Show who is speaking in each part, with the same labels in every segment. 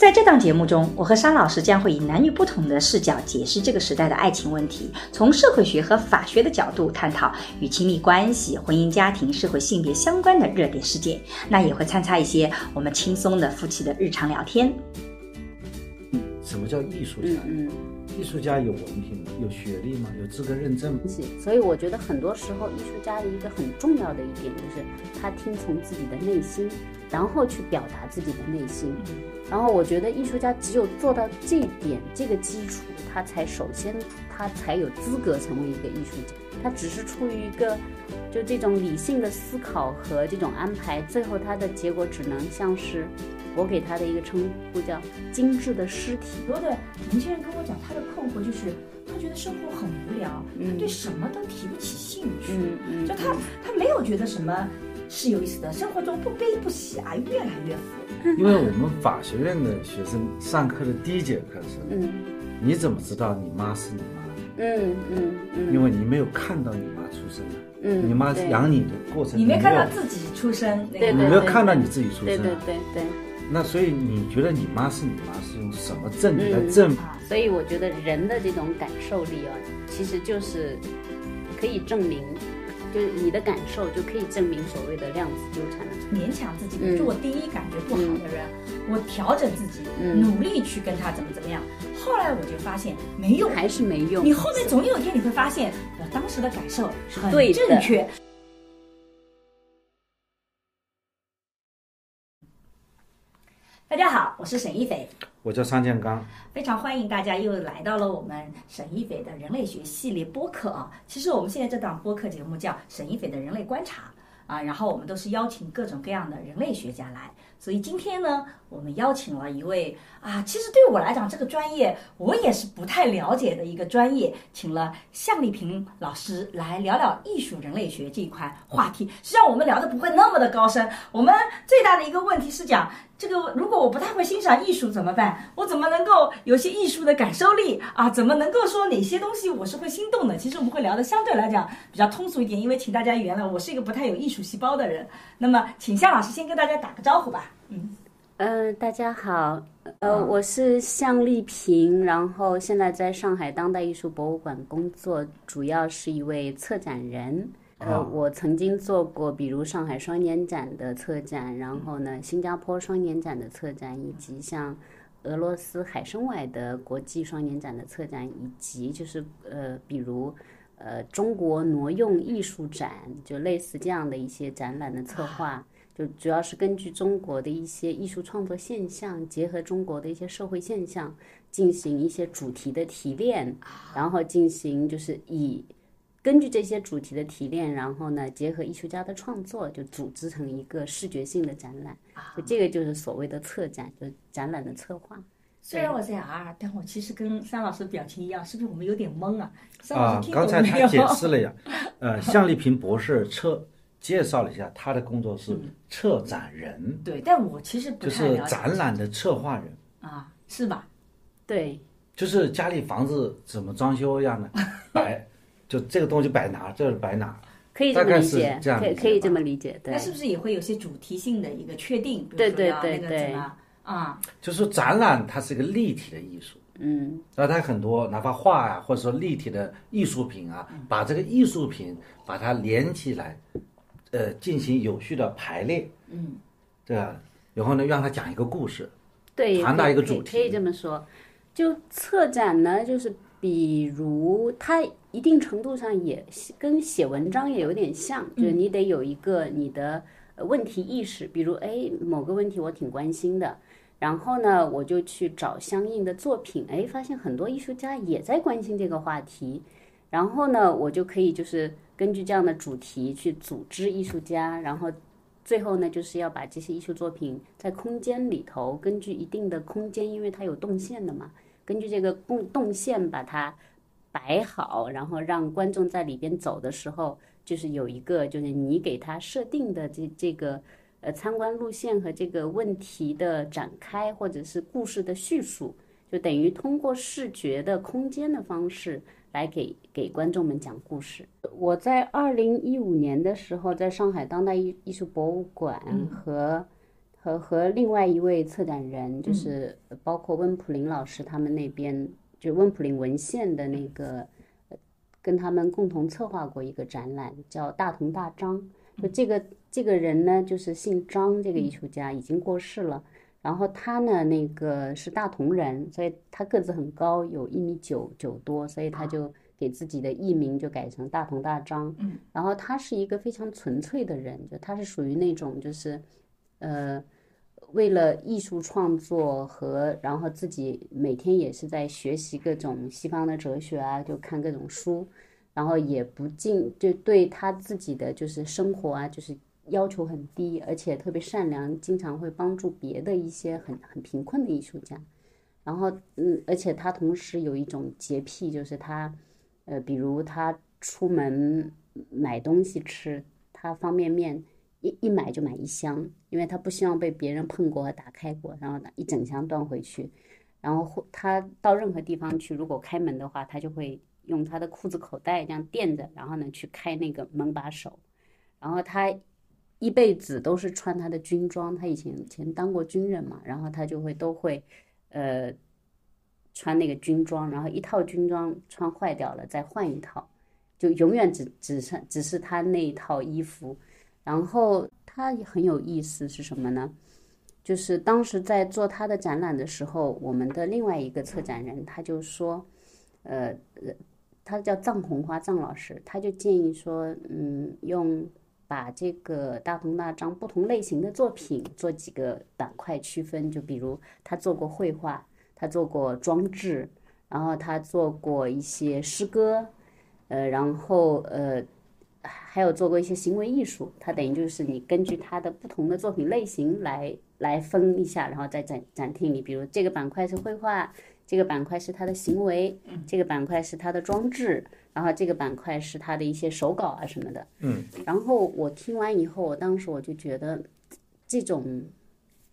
Speaker 1: 在这档节目中，我和沙老师将会以男女不同的视角解释这个时代的爱情问题，从社会学和法学的角度探讨与亲密关系、婚姻家庭、社会性别相关的热点事件。那也会参差一些我们轻松的夫妻的日常聊天。
Speaker 2: 嗯什么叫艺术家？
Speaker 3: 嗯，
Speaker 2: 艺术家有文凭吗？有学历吗？有资格认证吗？
Speaker 3: 所以我觉得很多时候，艺术家的一个很重要的一点就是他听从自己的内心，然后去表达自己的内心。然后我觉得艺术家只有做到这一点，这个基础，他才首先他才有资格成为一个艺术家。他只是出于一个就这种理性的思考和这种安排，最后他的结果只能像是我给他的一个称呼叫精致的尸体。
Speaker 4: 很多的年轻人跟我讲，他的困惑就是他觉得生活很无聊，他对什么都提不起兴趣，
Speaker 3: 嗯嗯，
Speaker 4: 就他他没有觉得什么是有意思的，生活中不悲不喜啊，越来越富。
Speaker 2: 因为我们法学院的学生上课的第一节课是，
Speaker 3: 嗯。
Speaker 2: 你怎么知道你妈是你妈？
Speaker 3: 嗯嗯嗯，
Speaker 2: 因为你没有看到你妈出生啊，
Speaker 3: 嗯
Speaker 2: 你妈养你的过程，
Speaker 4: 你没看到自己出生，那
Speaker 3: 对
Speaker 2: 你没有看到你自己出
Speaker 3: 对对
Speaker 2: 生啊，
Speaker 3: 对对。
Speaker 2: 那所以你觉得你妈是你妈是用什么证据来
Speaker 3: 嗯。
Speaker 2: 证
Speaker 3: 所以我觉得人的这种感受力啊，其实就是可以证明，就是你的感受就可以证明所谓的量子纠缠了。
Speaker 4: 勉强自己，
Speaker 3: 嗯
Speaker 4: 就我第一感觉不好的人，我调整自己，
Speaker 3: 嗯
Speaker 4: 努力去跟他怎么怎么样。后来我就发现没用，
Speaker 3: 还是没用。
Speaker 4: 你后面总有一天你会发现，我当时的感受很正确。大家好，我是沈一斐，
Speaker 2: 我叫张建刚，
Speaker 4: 非常欢迎大家又来到了我们沈一斐的人类学系列播客啊。其实我们现在这档播客节目叫沈一斐的人类观察啊，然后我们都是邀请各种各样的人类学家来。所以今天呢，我们邀请了一位啊，其实对我来讲，这个专业我也是不太了解的一个专业，请了向丽萍老师来聊聊艺术人类学这一块话题。实际上我们聊的不会那么的高深，我们最大的一个问题是讲这个，如果我不太会欣赏艺术怎么办？我怎么能够有些艺术的感受力啊？怎么能够说哪些东西我是会心动的？其实我们会聊的相对来讲比较通俗一点，因为请大家原谅我是一个不太有艺术细胞的人。那么，请向老师先跟大家打个招呼吧。嗯，
Speaker 3: 呃，大家好，呃，我是向丽萍，然后现在在上海当代艺术博物馆工作，主要是一位策展人。呃，
Speaker 2: 哦
Speaker 3: 我曾经做过，比如上海双年展的策展，然后呢，新加坡双年展的策展，以及像俄罗斯海参崴的国际双年展的策展，以及就是呃，比如呃中国挪用艺术展，就类似这样的一些展览的策划。就主要是根据中国的一些艺术创作现象，结合中国的一些社会现象，进行一些主题的提炼，然后进行就是以根据这些主题的提炼，然后呢结合艺术家的创作，就组织成一个视觉性的展览。就这个就是所谓的策展，就是展览的策划。
Speaker 4: 虽然我在 R，但我其实跟三老师表情一样，是不是我们有点懵啊？三老
Speaker 2: 啊
Speaker 4: 师，听
Speaker 2: 刚才他？解释了呀，呃，向丽萍博士策介绍了一下他的工作是策展人，
Speaker 4: 对，但我其实不
Speaker 2: 就
Speaker 4: 太了解
Speaker 2: 是展览的策划人，
Speaker 4: 啊，是吧？
Speaker 3: 对，
Speaker 2: 就是家里房子怎么装修一样的，摆就这个东西摆哪，这是摆哪，
Speaker 3: 可以这么理解，
Speaker 2: 这样
Speaker 3: 可以可以这么理解，对
Speaker 4: 那。是不是也会有些主题性的一个确定？
Speaker 3: 对对对对
Speaker 4: 啊？
Speaker 2: 就是说展览它是一个立体的艺术。
Speaker 3: 嗯，
Speaker 2: 那它很多，哪怕画呀、或者说立体的艺术品啊，把这个艺术品把它连起来，呃，进行有序的排列，
Speaker 4: 嗯，
Speaker 2: 对吧？然后呢，让它讲一个故事，
Speaker 3: 对，
Speaker 2: 传达一个主题
Speaker 3: 可以可以这么说。就策展呢，就是比如它一定程度上也跟写文章也有点像，就是你得有一个你的呃问题意识，比如哎某个问题我挺关心的。然后呢，我就去找相应的作品，哎，发现很多艺术家也在关心这个话题，然后呢，我就可以就是根据这样的主题去组织艺术家，然后最后呢，就是要把这些艺术作品在空间里头，根据一定的空间，因为它有动线的嘛，根据这个动动线把它摆好，然后让观众在里边走的时候，就是有一个就是你给他设定的这这个呃参观路线和这个问题的展开，或者是故事的叙述，就等于通过视觉的空间的方式来给给观众们讲故事。我在二零一五年的时候，在上海当代艺艺术博物馆和。和和另外一位策展人，就是包括温普林老师他们那边，就温普林文献的那个，跟他们共同策划过一个展览，叫《大同大张》。就这个这个人呢，就是姓张，这个艺术家已经过世了。然后他呢，那个是大同人，所以他个子很高，有一米九九多，所以他就给自己的艺名就改成大同大张。
Speaker 4: 嗯。
Speaker 3: 然后他是一个非常纯粹的人，就他是属于那种就是。呃，为了艺术创作和，然后自己每天也是在学习各种西方的哲学啊，就看各种书，然后也不尽就对他自己的就是生活啊，就是要求很低，而且特别善良，经常会帮助别的一些很很贫困的艺术家。然后，嗯，而且他同时有一种洁癖，就是他，呃，比如他出门买东西吃，他方便面。一一买就买一箱，因为他不希望被别人碰过和打开过，然后一整箱端回去。然后他到任何地方去，如果开门的话，他就会用他的裤子口袋这样垫着，然后呢去开那个门把手。然后他一辈子都是穿他的军装，他以前以前当过军人嘛，然后他就会都会呃穿那个军装，然后一套军装穿坏掉了再换一套，就永远只只剩只是他那一套衣服。然后他很有意思是什么呢？就是当时在做他的展览的时候，我们的另外一个策展人他就说，呃，他叫藏红花藏老师，他就建议说，嗯，用把这个大同大张不同类型的作品做几个板块区分，就比如他做过绘画，他做过装置，然后他做过一些诗歌，呃，然后呃。还有做过一些行为艺术，它等于就是你根据它的不同的作品类型来来分一下，然后在展展厅里，比如这个板块是绘画，这个板块是它的行为，这个板块是它的装置，然后这个板块是它的一些手稿啊什么的。
Speaker 2: 嗯。
Speaker 3: 然后我听完以后，我当时我就觉得，这种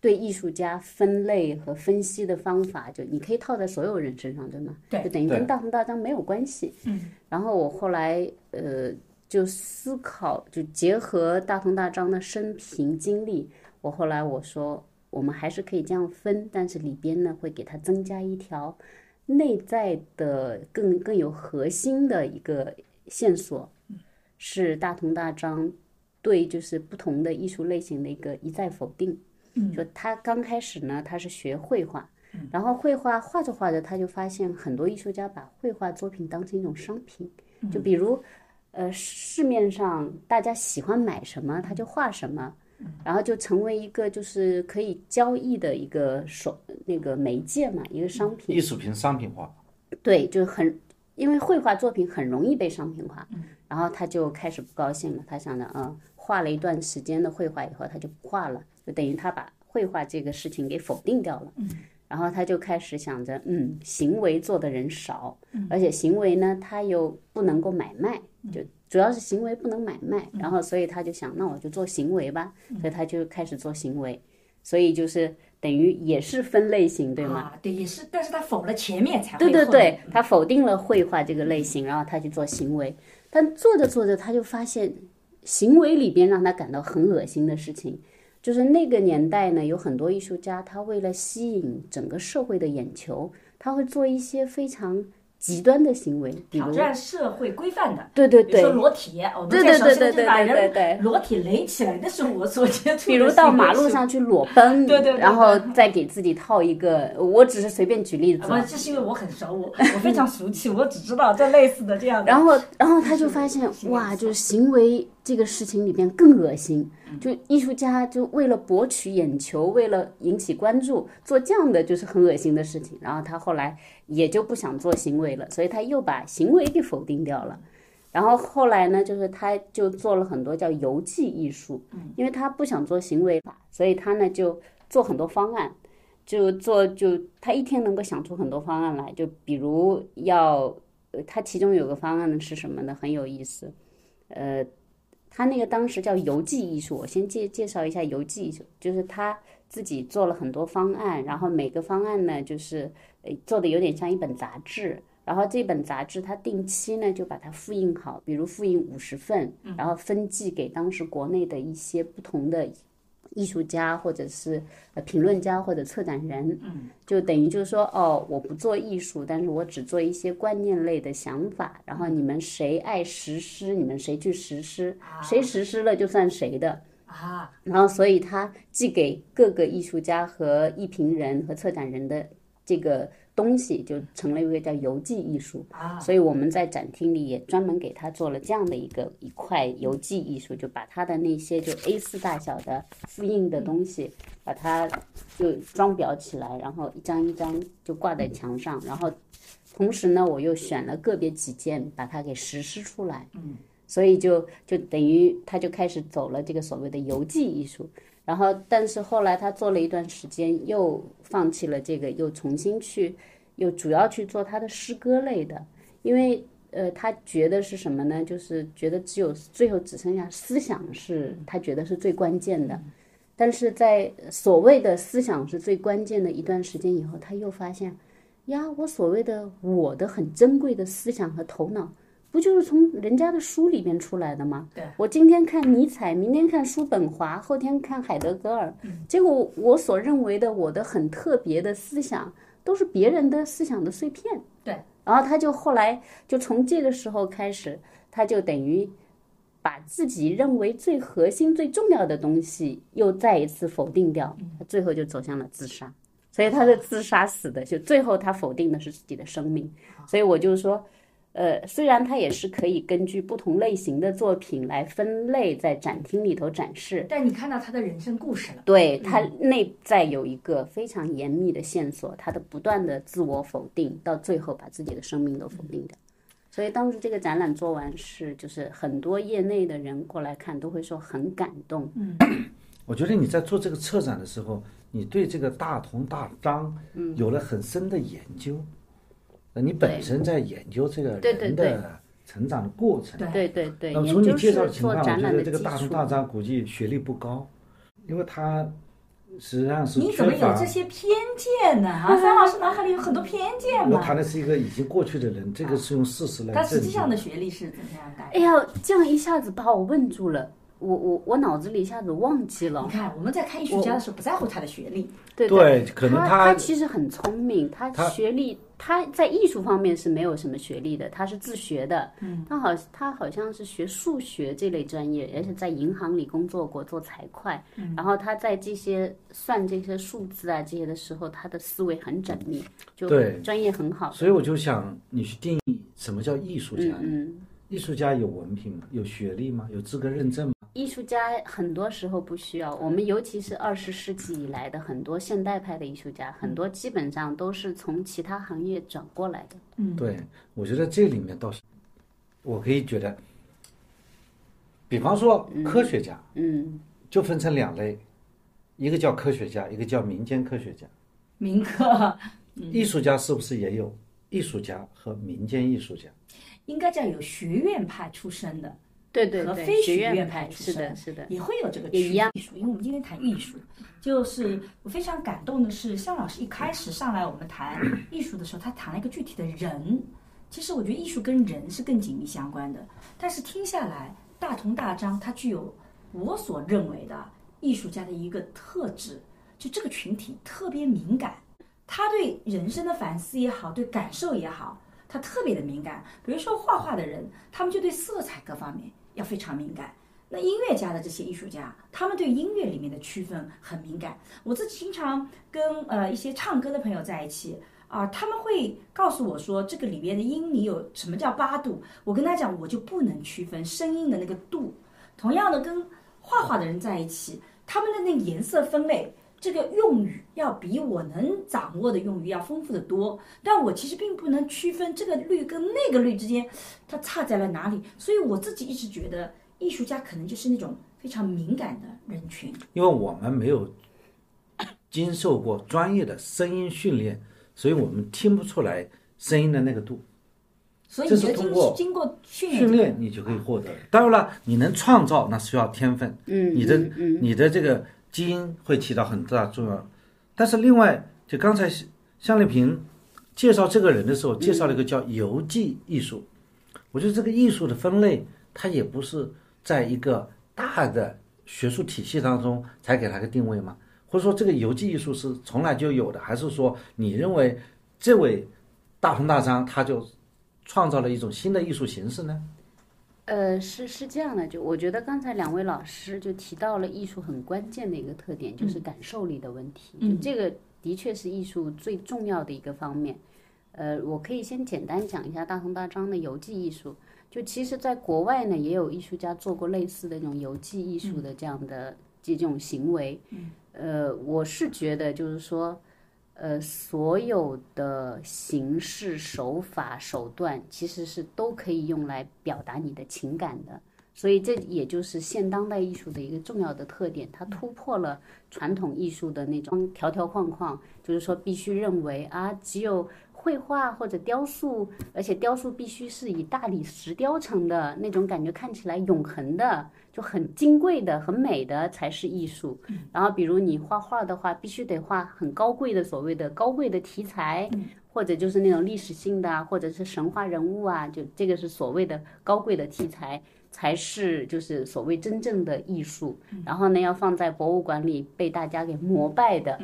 Speaker 3: 对艺术家分类和分析的方法，就你可以套在所有人身上，对吗？
Speaker 4: 对。
Speaker 3: 就等于跟大红大张没有关系。
Speaker 4: 嗯。
Speaker 3: 然后我后来呃。就思考，就结合大同大张的生平经历，我后来我说，我们还是可以这样分，但是里边呢会给它增加一条内在的更更有核心的一个线索，是大同大张对就是不同的艺术类型的一个一再否定。就他刚开始呢，他是学绘画，然后绘画画着画着，他就发现很多艺术家把绘画作品当成一种商品，就比如。呃，市面上大家喜欢买什么，他就画什么，然后就成为一个就是可以交易的一个手那个媒介嘛，一个商品。
Speaker 2: 艺术品商品化。
Speaker 3: 对，就很因为绘画作品很容易被商品化，然后他就开始不高兴了。他想着，嗯，画了一段时间的绘画以后，他就不画了，就等于他把绘画这个事情给否定掉了。然后他就开始想着，嗯，行为做的人少，而且行为呢，他又不能够买卖，就主要是行为不能买卖。然后所以他就想，那我就做行为吧，所以他就开始做行为。所以就是等于也是分类型，对吗？
Speaker 4: 对，也是，但是他否了前面才
Speaker 3: 对对对，他否定了绘画这个类型，然后他去做行为。但做着做着，他就发现行为里边让他感到很恶心的事情。就是那个年代呢，有很多艺术家，他为了吸引整个社会的眼球，他会做一些非常极端的行为，
Speaker 4: 挑战社会规范的。
Speaker 3: 对对对，
Speaker 4: 说裸体，我们在小时候把人裸体垒起来，那是我所接触的。
Speaker 3: 比如到马路上去裸奔，
Speaker 4: 对对，
Speaker 3: 然后再给自己套一个，我只是随便举例子。
Speaker 4: 不，这是因为我很熟，我我非常熟悉，我只知道这类似的这样。
Speaker 3: 然后，然后他就发现，哇，就是行为这个事情里边更恶心。就艺术家就为了博取眼球，为了引起关注，做这样的就是很恶心的事情。然后他后来也就不想做行为了，所以他又把行为给否定掉了。然后后来呢，就是他就做了很多叫游记艺术，因为他不想做行为法，所以他呢就做很多方案。就做就他一天能够想出很多方案来，就比如要，呃他其中有个方案呢是什么呢？很有意思，呃，他那个当时叫游记艺术，我先介介绍一下游记艺术，就是他自己做了很多方案，然后每个方案呢就是呃做的有点像一本杂志。然后这本杂志，他定期呢就把它复印好，比如复印五十份，然后分寄给当时国内的一些不同的艺术家或者是呃评论家或者策展人，
Speaker 4: 嗯，
Speaker 3: 就等于就是说，哦，我不做艺术，但是我只做一些观念类的想法，然后你们谁爱实施，你们谁去实施，谁实施了就算谁的。
Speaker 4: 啊，
Speaker 3: 然后，所以他寄给各个艺术家和艺评人和策展人的这个东西，就成了一个叫游记艺术。
Speaker 4: 啊，
Speaker 3: 所以我们在展厅里也专门给他做了这样的一个一块游记艺术，就把他的那些就 A 四大小的复印的东西，把它就装裱起来，然后一张一张就挂在墙上，然后同时呢，我又选了个别几件把它给实施出来。
Speaker 4: 嗯，
Speaker 3: 所以就就等于他就开始走了这个所谓的游记艺术。然后，但是后来他做了一段时间，又放弃了这个，又重新去，又主要去做他的诗歌类的，因为呃，他觉得是什么呢？就是觉得只有最后只剩下思想是他觉得是最关键的。但是在所谓的思想是最关键的一段时间以后，他又发现，呀，我所谓的我的很珍贵的思想和头脑，不就是从人家的书里面出来的吗？
Speaker 4: 对，
Speaker 3: 我今天看尼采，明天看叔本华，后天看海德格尔，结果我所认为的我的很特别的思想，都是别人的思想的碎片。
Speaker 4: 对，
Speaker 3: 然后他就后来就从这个时候开始，他就等于把自己认为最核心、最重要的东西又再一次否定掉，他最后就走向了自杀。所以他是自杀死的，就最后他否定的是自己的生命。所以我就说，呃，虽然它也是可以根据不同类型的作品来分类，在展厅里头展示，
Speaker 4: 但你看到他的人生故事了，
Speaker 3: 对他内在有一个非常严密的线索，他的不断的自我否定，到最后把自己的生命都否定掉。所以当时这个展览做完是，就是很多业内的人过来看都会说很感动。
Speaker 2: 嗯 我觉得你在做这个策展的时候，你对这个大同大张
Speaker 3: 嗯
Speaker 2: 有了很深的研究。那你本身在研究这个人的成长的过程。
Speaker 3: 对对对，
Speaker 2: 那么从你介绍的情况，我觉得这个。大同大张估计学历不高，因为他实际上是
Speaker 4: 你怎么有这。些偏见呢？啊，三老师脑海里有很多偏见嘛。
Speaker 2: 我谈的是一个已经过去的人，这个是用事实来
Speaker 4: 他。实际上的学历是怎么样的？
Speaker 3: 哎呀，这样一下子把我问住了，我我我脑子里一下子忘记了
Speaker 4: 你。看我们在看艺术家的时候不在乎他的学历，
Speaker 3: 对
Speaker 2: 对可能
Speaker 3: 他
Speaker 2: 他
Speaker 3: 其实很聪明，他
Speaker 2: 他
Speaker 3: 学历他在艺术方面是没有什么学历的，他是自学的。嗯，他好他好像是学数学这类专业，而且在银行里工作过，做财会。嗯，然后他在这些算这些数字啊这些的时候，他的思维很缜密，就
Speaker 2: 对
Speaker 3: 专业很好。
Speaker 2: 所以我就想你去定义什么叫艺术家。
Speaker 3: 嗯嗯。
Speaker 2: 艺术家有文凭吗？有学历吗？有资格认证吗？
Speaker 3: 艺术家很多时候不需要，我们尤其是二十世纪以来的很多现代派的艺术家，很多基本上都是从其他行业转过来的。
Speaker 2: 嗯对，我觉得这里面倒是，我可以觉得，比方说科学家，
Speaker 3: 嗯，
Speaker 2: 就分成两类，一个叫科学家，一个叫民间科学家。
Speaker 4: 民科
Speaker 2: 艺术家是不是也有艺术家和民间艺术家？
Speaker 4: 应该叫有学院派出身的，
Speaker 3: 对对对，
Speaker 4: 和非
Speaker 3: 学
Speaker 4: 学院
Speaker 3: 派
Speaker 4: 派出身
Speaker 3: 是的，是的，
Speaker 4: 也会有这个区艺术，因为我们今天谈艺术，就是我非常感动的是，向老师一开始上来我们谈艺术的时候，他谈了一个具体的人。其实我觉得艺术跟人是更紧密相关的，但是听下来，大同大章它具有我所认为的艺术家的一个特质，就这个群体特别敏感，他对人生的反思也好，对感受也好，他特别的敏感。比如说画画的人，他们就对色彩各方面要非常敏感。那音乐家的这些艺术家，他们对音乐里面的区分很敏感。我自己经常跟呃一些唱歌的朋友在一起啊、他们会告诉我说，这个里边的音你有什么叫八度？我跟他讲，我就不能区分声音的那个度。同样的，跟画画的人在一起，他们的那个颜色分类。这个用语要比我能掌握的用语要丰富的多，但我其实并不能区分这个律跟那个律之间，它差在了哪里。所以我自己一直觉得，艺术家可能就是那种非常敏感的人群。
Speaker 2: 因为我们没有经受过专业的声音训练，所以我们听不出来声音的那个度。
Speaker 4: 所以
Speaker 2: 这
Speaker 4: 你
Speaker 2: 是通过
Speaker 4: 经过训练
Speaker 2: 训练你就可以获得。当然了，你能创造那需要天分，
Speaker 3: 嗯，
Speaker 2: 你的
Speaker 3: 嗯嗯
Speaker 2: 你的这个基因会起到很大作用。但是另外，就刚才向丽萍介绍这个人的时候，介绍了一个叫游记艺术。我觉得这个艺术的分类，它也不是在一个大的学术体系当中才给它个定位吗？或者说这个游记艺术是从来就有的，还是说你认为这位大同大张他就创造了一种新的艺术形式呢？
Speaker 3: 呃，是是这样的，就我觉得刚才两位老师就提到了艺术很关键的一个特点，就是感受力的问题。就这个的确是艺术最重要的一个方面。呃，我可以先简单讲一下大同大张的游记艺术。就其实，在国外呢，也有艺术家做过类似的这种游记艺术的这样的这种行为。呃，我是觉得就是说。呃，所有的形式、手法、手段，其实是都可以用来表达你的情感的。所以这也就是现当代艺术的一个重要的特点，它突破了传统艺术的那种条条框框，就是说必须认为啊，只有绘画或者雕塑，而且雕塑必须是以大理石雕成的那种感觉，看起来永恒的，就很金贵的、很美的才是艺术。然后比如你画画的话，必须得画很高贵的所谓的高贵的题材，或者就是那种历史性的啊，或者是神话人物啊，就这个是所谓的高贵的题材。才是就是所谓真正的艺术，然后呢，要放在博物馆里被大家给膜拜的。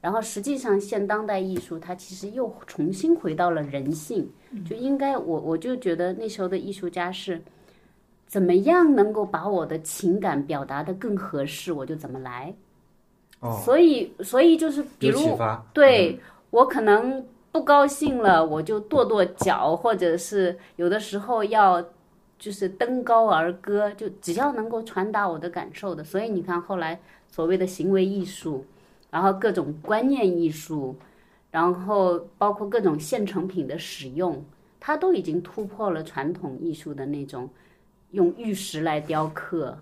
Speaker 3: 然后实际上，现当代艺术它其实又重新回到了人性，就应该我我就觉得那时候的艺术家是怎么样能够把我的情感表达的更合适，我就怎么来。
Speaker 2: 哦，
Speaker 3: 所以所以就是比如。对我可能不高兴了，我就跺跺脚，或者是有的时候要就是登高而歌，就只要能够传达我的感受的。所以你看后来所谓的行为艺术，然后各种观念艺术，然后包括各种现成品的使用，它都已经突破了传统艺术的那种用玉石来雕刻，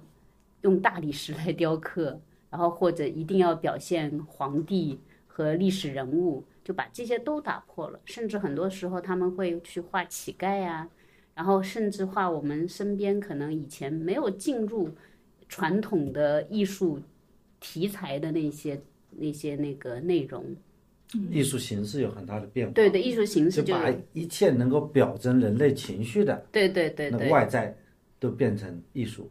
Speaker 3: 用大理石来雕刻，然后或者一定要表现皇帝和历史人物，就把这些都打破了。甚至很多时候他们会去画乞丐啊，然后甚至画我们身边可能以前没有进入传统的艺术题材的那些那些那个内容。
Speaker 2: 艺术形式有很大的变化。
Speaker 3: 对对，艺术形式就
Speaker 2: 就把一切能够表征人类情绪的
Speaker 3: 对对对
Speaker 2: 那个
Speaker 3: 对，
Speaker 2: 外在都变成艺术。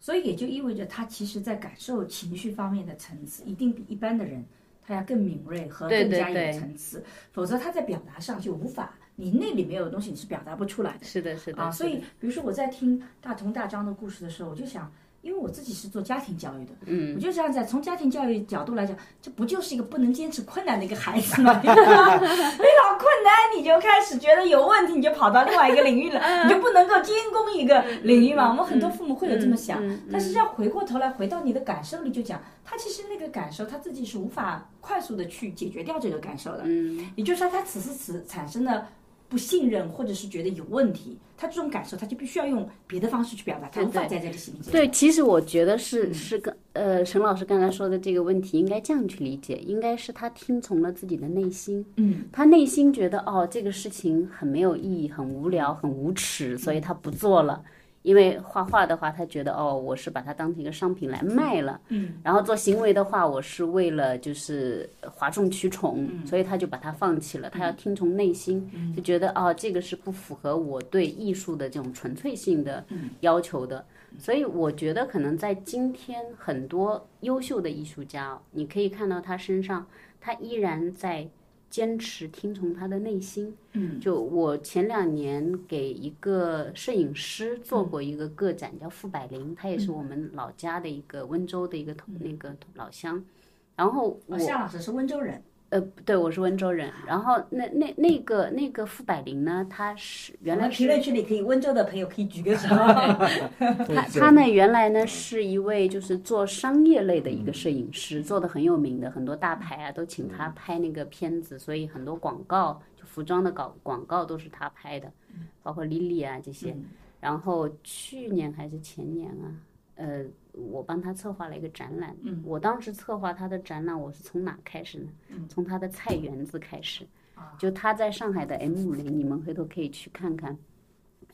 Speaker 4: 所以也就意味着他其实在感受情绪方面的层次，一定比一般的人他要更敏锐和更加有层次，否则他在表达上就无法，你那里没有东西你是表达不出来的。
Speaker 3: 是的，是的
Speaker 4: 啊，所以比如说我在听大同大张的故事的时候，我就想，因为我自己是做家庭教育的，
Speaker 3: 嗯，
Speaker 4: 我就这样在从家庭教育角度来讲，这不就是一个不能坚持困难的一个孩子吗？你知道吗遇到困难你就开始觉得有问题，你就跑到另外一个领域了，你就不能够兼攻一个领域嘛。我们很多父母会有这么想，但实际上回过头来回到你的感受里，就讲他其实那个感受他自己是无法快速的去解决掉这个感受的，
Speaker 3: 嗯，
Speaker 4: 也就是说他此时此产生的不信任或者是觉得有问题，他这种感受他就必须要用别的方式去表达，他
Speaker 3: 对
Speaker 4: 无法在这里行进。
Speaker 3: 对，其实我觉得
Speaker 4: 嗯
Speaker 3: 是是跟呃沈老师刚才说的这个问题，应该这样去理解，应该是他听从了自己的内心，
Speaker 4: 嗯，
Speaker 3: 他内心觉得哦这个事情很没有意义、很无聊、很无耻，所以他不做了。因为画画的话，他觉得哦，我是把它当成一个商品来卖了，
Speaker 4: 嗯，
Speaker 3: 然后做行为的话，我是为了就是哗众取宠，
Speaker 4: 嗯
Speaker 3: 所以他就把它放弃了。他要听从内心，就觉得哦，这个是不符合我对艺术的这种纯粹性的
Speaker 4: 嗯
Speaker 3: 要求的。所以我觉得可能在今天很多优秀的艺术家哦，你可以看到他身上，他依然在坚持听从他的内心。
Speaker 4: 嗯，
Speaker 3: 就我前两年给一个摄影师做过一个个展，叫傅百灵，他也是我们老家的一个温州的一个同那个老乡。然后我
Speaker 4: 哦夏老师是温州人，
Speaker 3: 呃，对，我是温州人。然后那那那个那个傅百灵呢，他是原来
Speaker 4: 评论区里可以温州的朋友可以举个手。
Speaker 3: 他他呢，原来呢是一位就是做商业类的一个摄影师，做的很有名的，很多大牌啊都请他拍那个片子，所以很多广告就服装的广广告都是他拍的，包括 Lily 啊这些。然后去年还是前年啊，呃，我帮他策划了一个展览。
Speaker 4: 嗯
Speaker 3: 我当时策划他的展览，我是从哪开始呢？
Speaker 4: 嗯
Speaker 3: 从他的菜园子开始。
Speaker 4: 啊
Speaker 3: 就他在上海的 M 五零，你们回头可以去看看，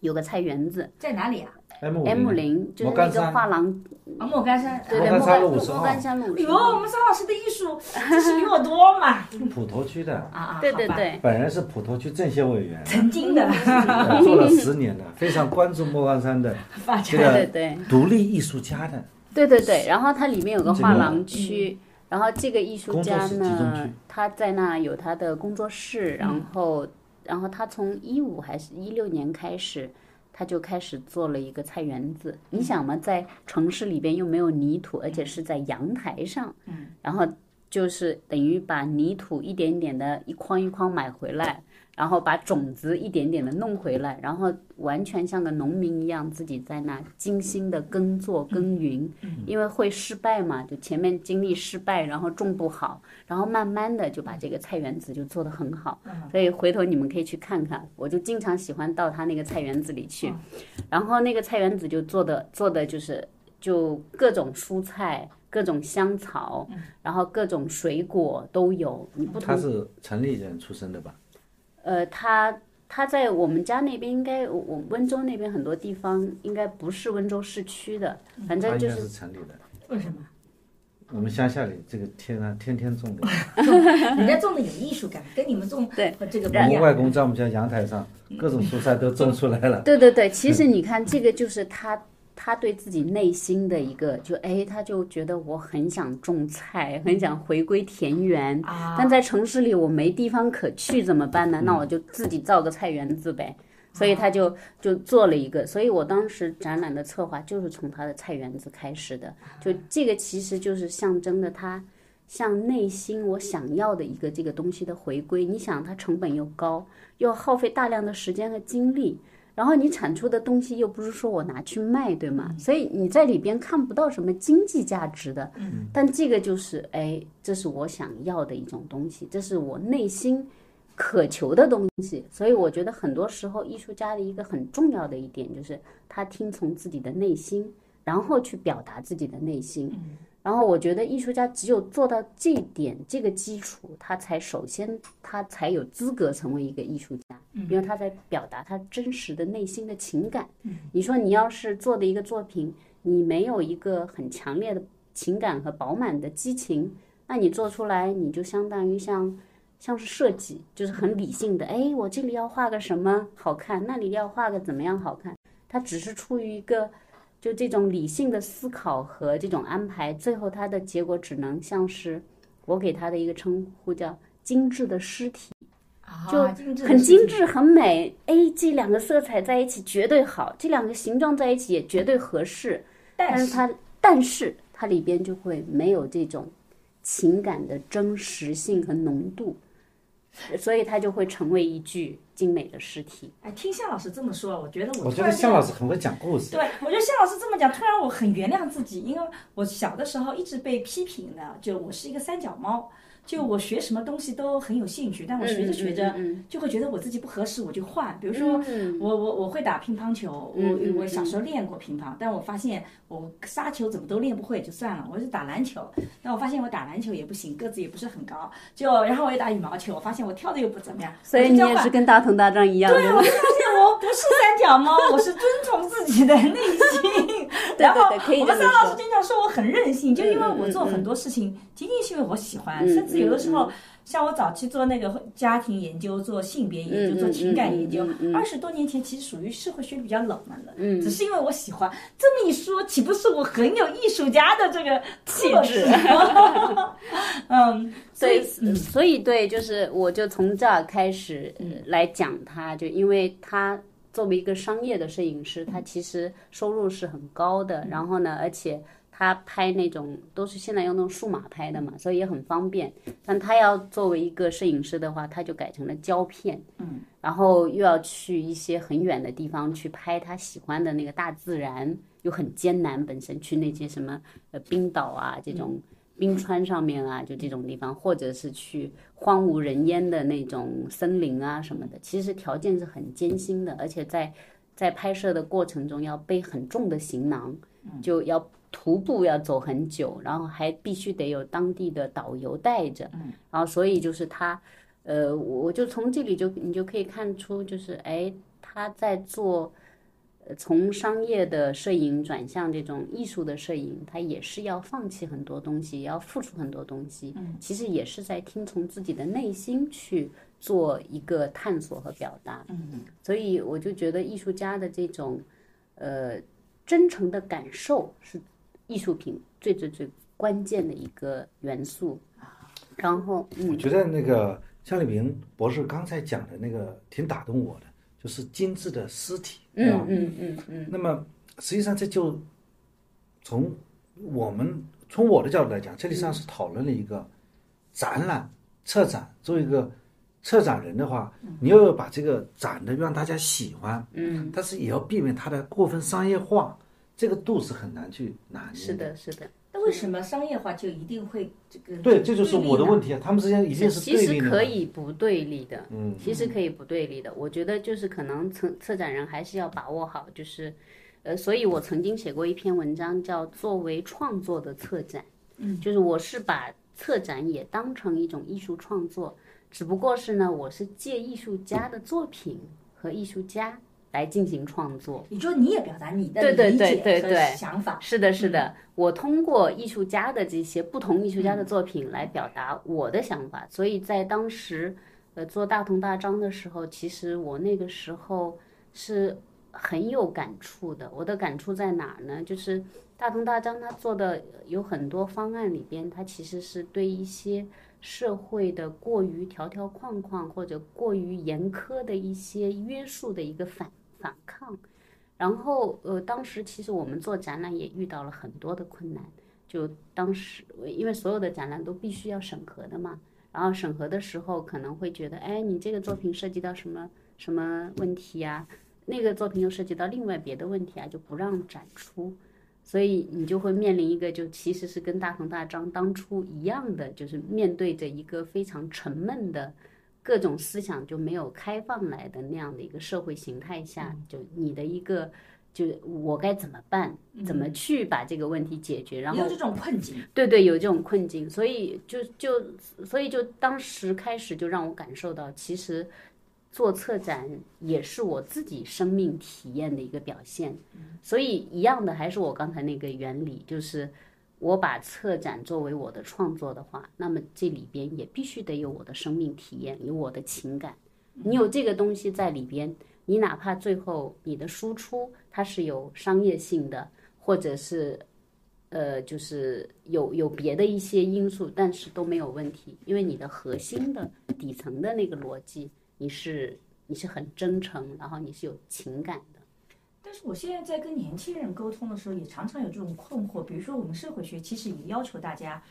Speaker 3: 有个菜园子。
Speaker 4: 在哪里啊
Speaker 2: ？M 五
Speaker 3: 零就是那个画廊，
Speaker 4: 啊，莫干山。
Speaker 3: 对对，
Speaker 2: 莫干
Speaker 3: 莫干
Speaker 2: 山路50号
Speaker 3: 莫干山路
Speaker 4: 哎呦，
Speaker 3: 五十号。
Speaker 4: 我们张老师的艺术知识比我多嘛。
Speaker 2: 普陀区的，
Speaker 4: 啊啊，
Speaker 3: 对对对，
Speaker 2: 本人是普陀区政协委员，
Speaker 4: 曾经的
Speaker 2: 做了十年的，非常关注莫干山的。这个
Speaker 3: 对对对。
Speaker 2: 独立艺术家的。
Speaker 3: 对对对，然后它里面有个画廊区，然后这个艺术家呢，他在那有他的工作室，然后然后他从一五还是一六年开始，他就开始做了一个菜园子。你想嘛，在城市里边又没有泥土，而且是在阳台上，
Speaker 4: 嗯，
Speaker 3: 然后就是等于把泥土一点点的一筐一筐买回来。然后把种子一点点的弄回来，然后完全像个农民一样，自己在那精心的耕作耕耘，因为会失败嘛，就前面经历失败，然后种不好，然后慢慢的就把这个菜园子就做得很好。所以回头你们可以去看看，我就经常喜欢到他那个菜园子里去，然后那个菜园子就做的做的就是就各种蔬菜。各种香草，然后各种水果都有，你不同
Speaker 2: 他是城里人出生的吧？
Speaker 3: 呃，他他在我们家那边应该，我我温州那边很多地方应该不是温州市区的，反正就是
Speaker 2: 是城里的。
Speaker 4: 为什么？
Speaker 2: 我们乡下里这个天啊，天天种的。
Speaker 4: 人家种的有艺术感，跟你们种
Speaker 3: 对
Speaker 4: 这个不
Speaker 2: 我们
Speaker 4: 一样。
Speaker 2: 外公在我们家阳台上，各种蔬菜都种出来了。
Speaker 3: 对对对，其实你看这个就是他他对自己内心的一个，就哎，他就觉得我很想种菜，很想回归田园，
Speaker 4: 啊
Speaker 3: 但在城市里我没地方可去，怎么办呢？那我就自己造个菜园子呗。所以他就就做了一个，所以我当时展览的策划就是从他的菜园子开始的。就这个其实就是象征的他向内心我想要的一个这个东西的回归。你想，它成本又高，又耗费大量的时间和精力，然后你产出的东西又不是说我拿去卖，对吗？所以你在里边看不到什么经济价值的。嗯。但这个就是，哎，这是我想要的一种东西，这是我内心渴求的东西。所以我觉得很多时候，艺术家的一个很重要的一点就是他听从自己的内心，然后去表达自己的内心。然后我觉得艺术家只有做到这一点，这个基础，他才首先他才有资格成为一个艺术家，因为他在表达他真实的内心的情感。你说你要是做的一个作品，你没有一个很强烈的情感和饱满的激情，那你做出来你就相当于像像是设计，就是很理性的，哎，我这里要画个什么好看，那里要画个怎么样好看，它只是出于一个。就这种理性的思考和这种安排，最后它的结果只能像是我给它的一个称呼叫精致的尸体，就很精致、很美。哎，这两个色彩在一起绝对好，这两个形状在一起也绝对合适。
Speaker 4: 但是
Speaker 3: 它，但是它里边就会没有这种情感的真实性和浓度，所以它就会成为一具精美的尸体。
Speaker 4: 哎，听向老师这么说，我觉得我
Speaker 2: 我觉得
Speaker 4: 突然间
Speaker 2: 向老师很会讲故事。
Speaker 4: 对，我觉得向老师这么讲，突然我很原谅自己，因为我小的时候一直被批评的，就我是一个三脚猫，就我学什么东西都很有兴趣，但我学着学着
Speaker 3: 嗯
Speaker 4: 就会觉得我自己不合适，我就换。比如说
Speaker 3: 嗯
Speaker 4: 我我我会打乒乓球，我我小时候练过乒乓，但我发现我杀球怎么都练不会，就算了。我就打篮球，但我发现我打篮球也不行，个子也不是很高，就然后我也打羽毛球，我发现我跳的又不怎么样，
Speaker 3: 所以你也是跟大同大壮一样，
Speaker 4: 对，我就发现我不是三脚猫，我是遵从自己的内心。然后我们三老师经常说我很任性，就因为我做
Speaker 3: 嗯
Speaker 4: 很多事情，仅仅是因为我喜欢，
Speaker 3: 嗯
Speaker 4: 甚至有的时候
Speaker 3: 嗯。
Speaker 4: 像我早期做那个家庭研究、做性别研究、
Speaker 3: 嗯
Speaker 4: 做情感研究二十多年前其实属于社会学比较冷门的，
Speaker 3: 嗯
Speaker 4: 只是因为我喜欢。这么一说，岂不是我很有艺术家的这个气
Speaker 3: 质？
Speaker 4: 嗯，所
Speaker 3: 所
Speaker 4: 以
Speaker 3: 以，所以对，就是我就从这儿开始、呃来讲他，就因为他作为一个商业的摄影师，他其实收入是很高的，然后呢，而且他拍那种都是现在用那种数码拍的嘛，所以也很方便。但他要作为一个摄影师的话，他就改成了胶片，
Speaker 4: 嗯，
Speaker 3: 然后又要去一些很远的地方去拍他喜欢的那个大自然，又很艰难，本身去那些什么呃冰岛啊这种。冰川上面啊，就这种地方，或者是去荒无人烟的那种森林啊什么的，其实条件是很艰辛的，而且在在拍摄的过程中要背很重的行囊，就要徒步要走很久，然后还必须得有当地的导游带着，然后所以就是他，呃，我我就从这里就你就可以看出，就是哎他在做。呃，从商业的摄影转向这种艺术的摄影，他也是要放弃很多东西，也要付出很多东西。嗯，其实也是在听从自己的内心去做一个探索和表达。嗯所以我就觉得艺术家的这种，呃，真诚的感受是艺术品最最最关键的一个元素。然后，嗯，
Speaker 2: 我觉得那个向立平博士刚才讲的那个挺打动我的。就是精致的尸体，
Speaker 3: 嗯嗯嗯嗯。
Speaker 2: 那么实际上这就从我们从我的角度来讲，这里上是讨论了一个展览策展。作为一个策展人的话，你要把这个展的让大家喜欢，
Speaker 3: 嗯，
Speaker 2: 但是也要避免它的过分商业化，这个度是很难去拿捏。
Speaker 3: 是的，是的。
Speaker 4: 那为什么商业化就一定会这个？
Speaker 2: 对，这就是我的问题啊！他们之间一定是
Speaker 3: 其实可以不对立的，
Speaker 2: 嗯，
Speaker 3: 其实可以不对立的。我觉得就是可能策策展人还是要把握好，就是，呃，所以我曾经写过一篇文章，叫作为创作的策展，
Speaker 4: 嗯，
Speaker 3: 就是我是把策展也当成一种艺术创作，只不过是呢，我是借艺术家的作品和艺术家。来进行创作，
Speaker 4: 你说你也表达你的
Speaker 3: 理解和
Speaker 4: 想法，
Speaker 3: 是的，是的。我通过艺术家的这些不同艺术家的作品来表达我的想法，所以在当时，呃，做大同大章的时候，其实我那个时候是很有感触的。我的感触在哪儿呢？就是大同大章他做的有很多方案里边，他其实是对一些社会的过于条条框框或者过于严苛的一些约束的一个反。反抗，然后呃，当时其实我们做展览也遇到了很多的困难。就当时因为所有的展览都必须要审核的嘛，然后审核的时候可能会觉得，哎，你这个作品涉及到什么什么问题呀？那个作品又涉及到另外别的问题啊，就不让展出。所以你就会面临一个，就其实是跟大鹏大张当初一样的，就是面对着一个非常沉闷的。各种思想就没有开放来的那样的一个社会形态下，就你的一个，就我该怎么办？怎么去把这个问题解决？然后
Speaker 4: 有这种困境，
Speaker 3: 对对，有这种困境，所以就就所以就当时开始就让我感受到，其实做策展也是我自己生命体验的一个表现。所以一样的，还是我刚才那个原理，就是。我把策展作为我的创作的话，那么这里边也必须得有我的生命体验，有我的情感。你有这个东西在里边，你哪怕最后你的输出它是有商业性的，或者是，呃，就是有有别的一些因素，但是都没有问题，因为你的核心的底层的那个逻辑，你是你是很真诚，然后你是有情感。
Speaker 4: 但是我现在在跟年轻人沟通的时候，也常常有这种困惑。比如说，我们社会学其实也要求大家，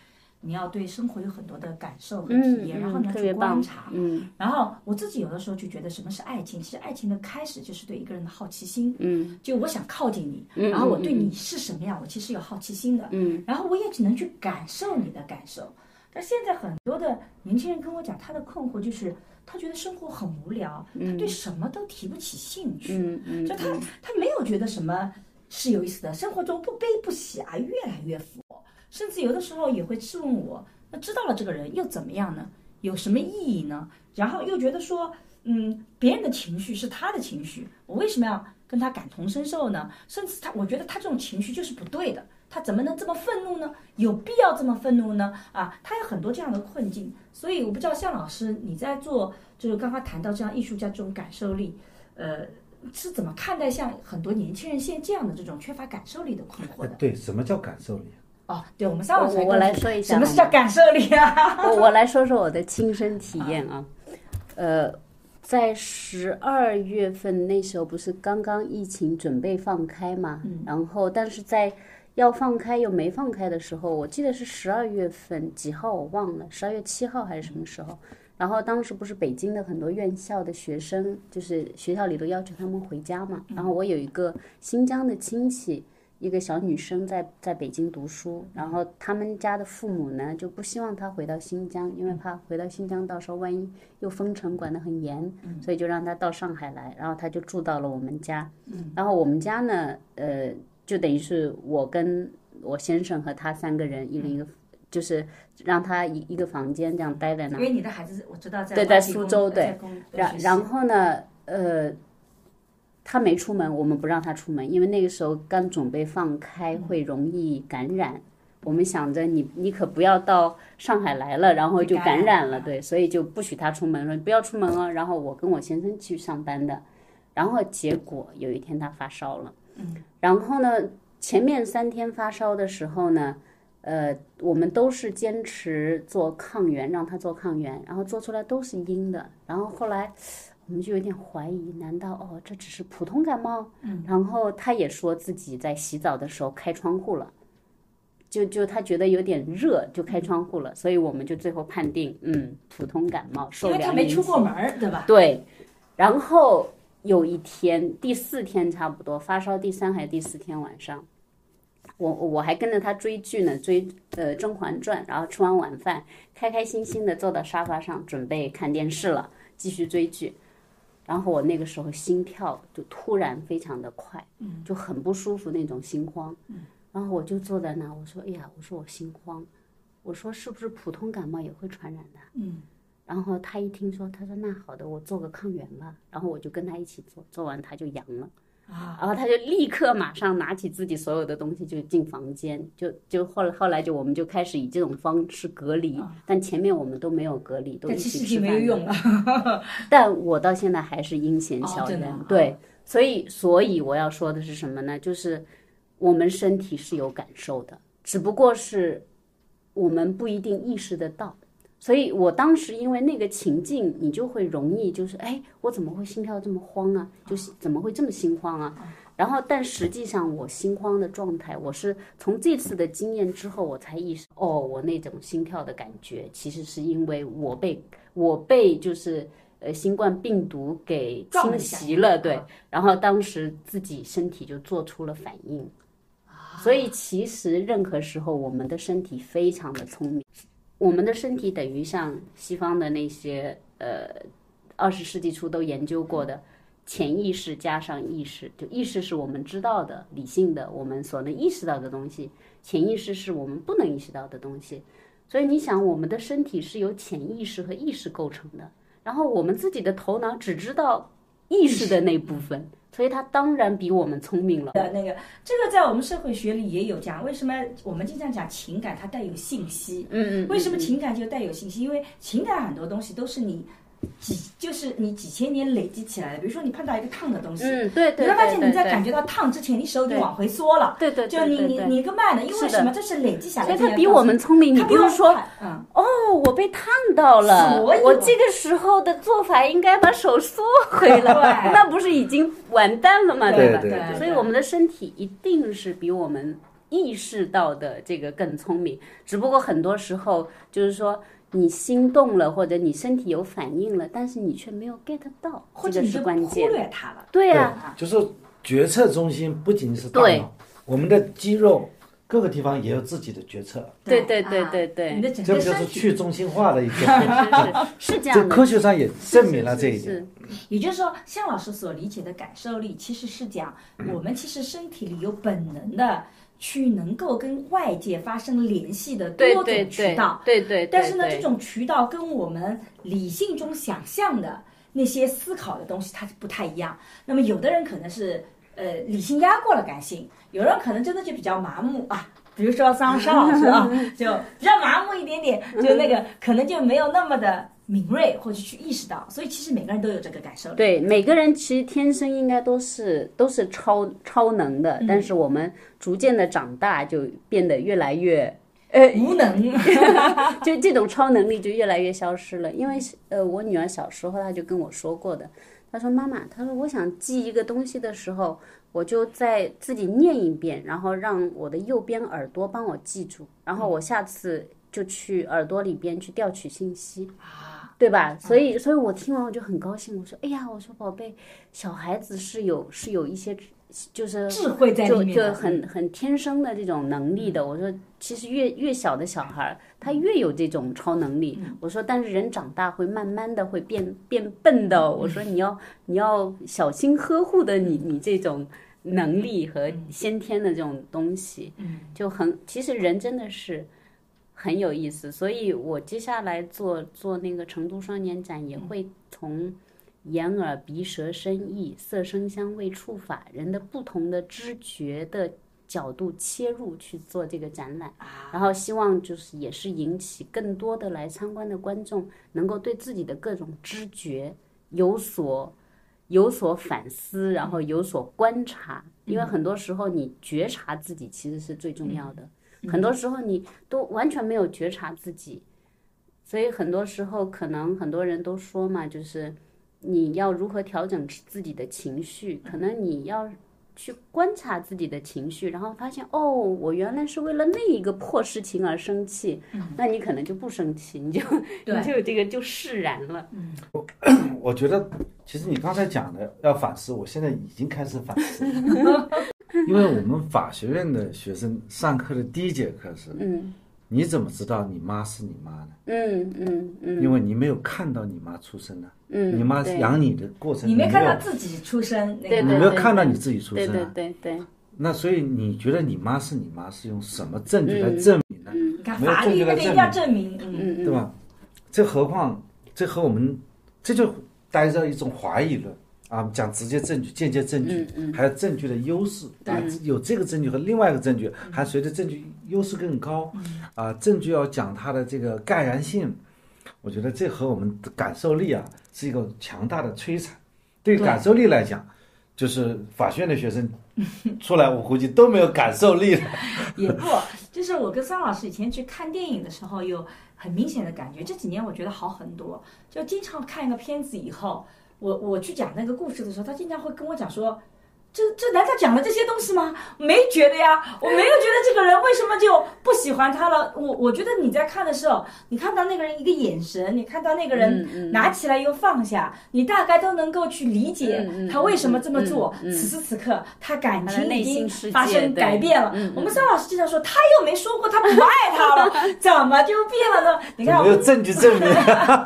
Speaker 4: 你要对生活有很多的感受和体验，然后你要去观察。
Speaker 3: 嗯。
Speaker 4: 然后我自己有的时候就觉得，什么是爱情？其实爱情的开始就是对一个人的好奇心。
Speaker 3: 嗯。
Speaker 4: 就我想靠近你，然后我对你是什么样，我其实有好奇心的。
Speaker 3: 嗯。
Speaker 4: 然后我也只能去感受你的感受。但现在很多的年轻人跟我讲，他的困惑就是。他觉得生活很无聊，他对什么都提不起兴趣，就他他没有觉得什么是有意思的，生活中不悲不喜啊，越来越佛，甚至有的时候也会质问我，那知道了这个人又怎么样呢？有什么意义呢？然后又觉得说，嗯，别人的情绪是他的情绪，我为什么要跟他感同身受呢？甚至他，我觉得他这种情绪就是不对的。他怎么能这么愤怒呢？有必要这么愤怒呢？啊，他有很多这样的困境，所以我不知道向老师你在做，就是刚刚谈到这样艺术家这种感受力，呃，是怎么看待像很多年轻人现在这样的这种缺乏感受力的困惑的？
Speaker 2: 对，什么叫感受力？
Speaker 4: 哦，对，我们上老
Speaker 3: 我来说一下
Speaker 4: 什么是叫感受力啊？
Speaker 3: 我我来说说我的亲身体验啊，呃，在十二月份那时候不是刚刚疫情准备放开嘛，嗯然后但是在要放开又没放开的时候，我记得是十二月份几号我忘了，十二月七号还是什么时候？然后当时不是北京的很多院校的学生，就是学校里都要求他们回家嘛。然后我有一个新疆的亲戚，一个小女生在在北京读书，然后他们家的父母呢就不希望她回到新疆，因为怕回到新疆到时候万一又封城管得很严，所以就让她到上海来。然后她就住到了我们家。然后我们家呢，呃。就等于是我跟我先生和他三个人一人一个，就是让他一一个房间这样待在那
Speaker 4: 因。为你的孩子我知道在
Speaker 3: 对在苏州对然然后呢，呃，他没出门，我们不让他出门，因为那个时候刚准备放开，会容易感染。我们想着你你可不要到上海来了，然后就感染了，对，所以就不许他出门了，不要出门了。然后我跟我先生去上班的，然后结果有一天他发烧了，嗯，然后呢，前面三天发烧的时候呢，呃，我们都是坚持做抗原，让他做抗原，然后做出来都是阴的，然后后来我们就有点怀疑，难道哦这只是普通感冒？嗯，然后他也说自己在洗澡的时候开窗户了。就就他觉得有点热，就开窗户了，所以我们就最后判定，嗯，普通感冒，受凉
Speaker 4: 因为他没出过门，对吧？
Speaker 3: 对，然后有一天，第四天差不多发烧，第三还是第四天晚上，我我还跟着他追剧呢，追呃《甄嬛传》，然后吃完晚饭，开开心心的坐到沙发上准备看电视了，继续追剧。然后我那个时候心跳就突然非常的快，就很不舒服那种心慌。然后我就坐在那，我说：“哎呀，我说我心慌，我说是不是普通感冒也会传染的？”
Speaker 4: 嗯。
Speaker 3: 然后他一听说，他说那好的，我做个抗原吧。然后我就跟他一起做，做完他就阳了，
Speaker 4: 啊，
Speaker 3: 然后他就立刻马上拿起自己所有的东西就进房间，就就后来后来就我们就开始以这种方式隔离，但前面我们都没有隔离，都一起吃饭的
Speaker 4: 情没有用了。
Speaker 3: 但我到现在还是阴险小人，对，所以所以我要说的是什么呢？就是我们身体是有感受的，只不过是我们不一定意识得到。所以我当时因为那个情境，你就会容易就是，哎，我怎么会心跳这么慌啊？就是怎么会这么心慌啊？然后，但实际上我心慌的状态，我是从这次的经验之后，我才意识，哦，我那种心跳的感觉，其实是因为我被我被就是呃新冠病毒给侵袭了，对
Speaker 4: 啊，
Speaker 3: 然后当时自己身体就做出了反应。所以其实任何时候，我们的身体非常的聪明，我们的身体等于像西方的那些呃二十世纪初都研究过的潜意识加上意识，就意识是我们知道的、理性的，我们所能意识到的东西；潜意识是我们不能意识到的东西。所以你想，我们的身体是由潜意识和意识构成的，然后我们自己的头脑只知道意识的那部分，所以他当然比我们聪明了。
Speaker 4: 的那个，这个在我们社会学里也有讲。为什么我们经常讲情感它带有信息？
Speaker 3: 嗯嗯，
Speaker 4: 为什么情感就带有信息？因为情感很多东西都是你几，就是你几千年累积起来的。比如说你碰到一个烫的东西，
Speaker 3: 嗯，对对
Speaker 4: 你会发现
Speaker 3: 对对
Speaker 4: 你在感觉到烫之前，你手已经往回缩了。
Speaker 3: 对对对
Speaker 4: 就你你
Speaker 3: 对对
Speaker 4: 你个慢的，因为什么？这是累积下来的
Speaker 3: 所以他比。我们聪明。你不是说
Speaker 4: 嗯，
Speaker 3: 哦，我被烫到了，
Speaker 4: 所以我
Speaker 3: 我这个时候的做法应该把手缩回来，
Speaker 4: 对
Speaker 3: 那不是已经完蛋了吗？吧？
Speaker 2: 对对
Speaker 4: 对
Speaker 3: 所以我们的身体一定是比我们意识到的这个更聪明，只不过很多时候就是说你心动了，或者你身体有反应了，但是你却没有 get 到，这个是
Speaker 4: 或者你就忽
Speaker 3: 关键。
Speaker 4: 略它了。
Speaker 3: 对啊，
Speaker 2: 就是决策中心不仅是大脑，我们的肌肉各个地方也有自己的决策，
Speaker 3: 对对对
Speaker 4: 啊
Speaker 3: 对对
Speaker 4: 你的整
Speaker 2: 这不就是去中心化的一个？
Speaker 3: 是是 这
Speaker 2: 这
Speaker 3: 样的，
Speaker 2: 科学上也证明了这一
Speaker 3: 是
Speaker 2: 点。
Speaker 4: 也就是说，向老师所理解的感受力，其实是讲我们其实身体里有本能的去能够跟外界发生联系的多
Speaker 3: 对
Speaker 4: 种
Speaker 3: 对对
Speaker 4: 渠道。
Speaker 3: 对对，
Speaker 4: 但是呢，这种渠道跟我们理性中想象的那些思考的东西，它不太一样。那么，有的人可能是呃理性压过了感性，有人可能真的就比较麻木啊。比如说张商老师啊，就比较麻木一点点，就那个可能就没有那么的敏锐或者去意识到。所以其实每个人都有这个感受力。
Speaker 3: 对，每个人其实天生应该都是都是超超能的，但是我们逐渐的长大，就变得越来越。呃，
Speaker 4: 无能，
Speaker 3: 就这种超能力就越来越消失了。因为呃，我女儿小时候她就跟我说过的，她说妈妈，她说我想记一个东西的时候，我就在自己念一遍，然后让我的右边耳朵帮我记住，然后我下次就去耳朵里边去调取信息。对吧？所以，所以我听完我就很高兴。我说：“哎呀，我说宝贝，小孩子是有是有一些，就是
Speaker 4: 智慧在里面就。
Speaker 3: 很很天生的这种能力的。我说，其实越越小的小孩儿，他越有这种超能力。我说，但是人长大会慢慢的会变变笨的。我说，你要你要小心呵护的你你这种能力和先天的这种东西，
Speaker 4: 嗯
Speaker 3: 就很其实人真的是很有意思。所以我接下来做做那个成都双年展，也会从眼耳鼻舌身意、色声香味触法人的不同的知觉的角度切入去做这个展览。然后希望就是也是引起更多的来参观的观众能够对自己的各种知觉有所有所反思，然后有所观察，因为很多时候你觉察自己其实是最重要的，很多时候你都完全没有觉察自己，所以很多时候可能很多人都说嘛，就是你要如何调整自己的情绪，可能你要。去观察自己的情绪，然后发现哦，我原来是为了那一个破事情而生气，那你可能就不生气，你就你就这个就释然了。
Speaker 2: 我觉得其实你刚才讲的要反思，我现在已经开始反思了，因为我们法学院的学生上课的第一节课是，
Speaker 3: 嗯。
Speaker 2: 你怎么知道你妈是你妈呢？
Speaker 3: 嗯嗯嗯。
Speaker 2: 因为你没有看到你妈出生呢，
Speaker 3: 嗯，
Speaker 2: 你妈
Speaker 3: 对
Speaker 2: 养你的过程，
Speaker 4: 你没看到自己出生，那个
Speaker 3: 对对
Speaker 2: 你没有看到你自己出
Speaker 3: 对对
Speaker 2: 生啊，
Speaker 3: 对对，
Speaker 2: 那所以你觉得你妈是你妈是用什么证据来证明呢？
Speaker 3: 嗯。
Speaker 4: 看
Speaker 2: 没有
Speaker 4: 法律
Speaker 2: 证据来
Speaker 4: 那个一定要
Speaker 2: 证
Speaker 4: 证明，嗯，
Speaker 3: 嗯嗯。
Speaker 2: 对吧？这何况这和我们这就带着一种怀疑论啊，讲直接证据、间接证据，还有证据的优势啊，有这个证据和另外一个证据，还随着证据优势更高啊，证据要讲它的这个盖然性，我觉得这和我们的感受力啊是一个强大的摧残。对感受力来讲，就是法学院的学生出来，我估计都没有感受力了。
Speaker 4: 也不，就是我跟桑老师以前去看电影的时候，有很明显的感觉。这几年我觉得好很多，就经常看一个片子以后，我我去讲那个故事的时候，他经常会跟我讲说。这这难道讲了这些东西吗？没觉得呀，我没有觉得这个人为什么就不喜欢他了。我我觉得你在看的时候，你看到那个人一个眼神，你看到那个
Speaker 3: 嗯
Speaker 4: 人拿起来又放下，你大概都能够去理解他为什么这么做。
Speaker 3: 嗯嗯嗯
Speaker 4: 此时此刻，他感情已经发生改变了。我们桑老师经常说，他又没说过他不爱他了，怎么就变了呢？你看，
Speaker 2: 没有证据证明。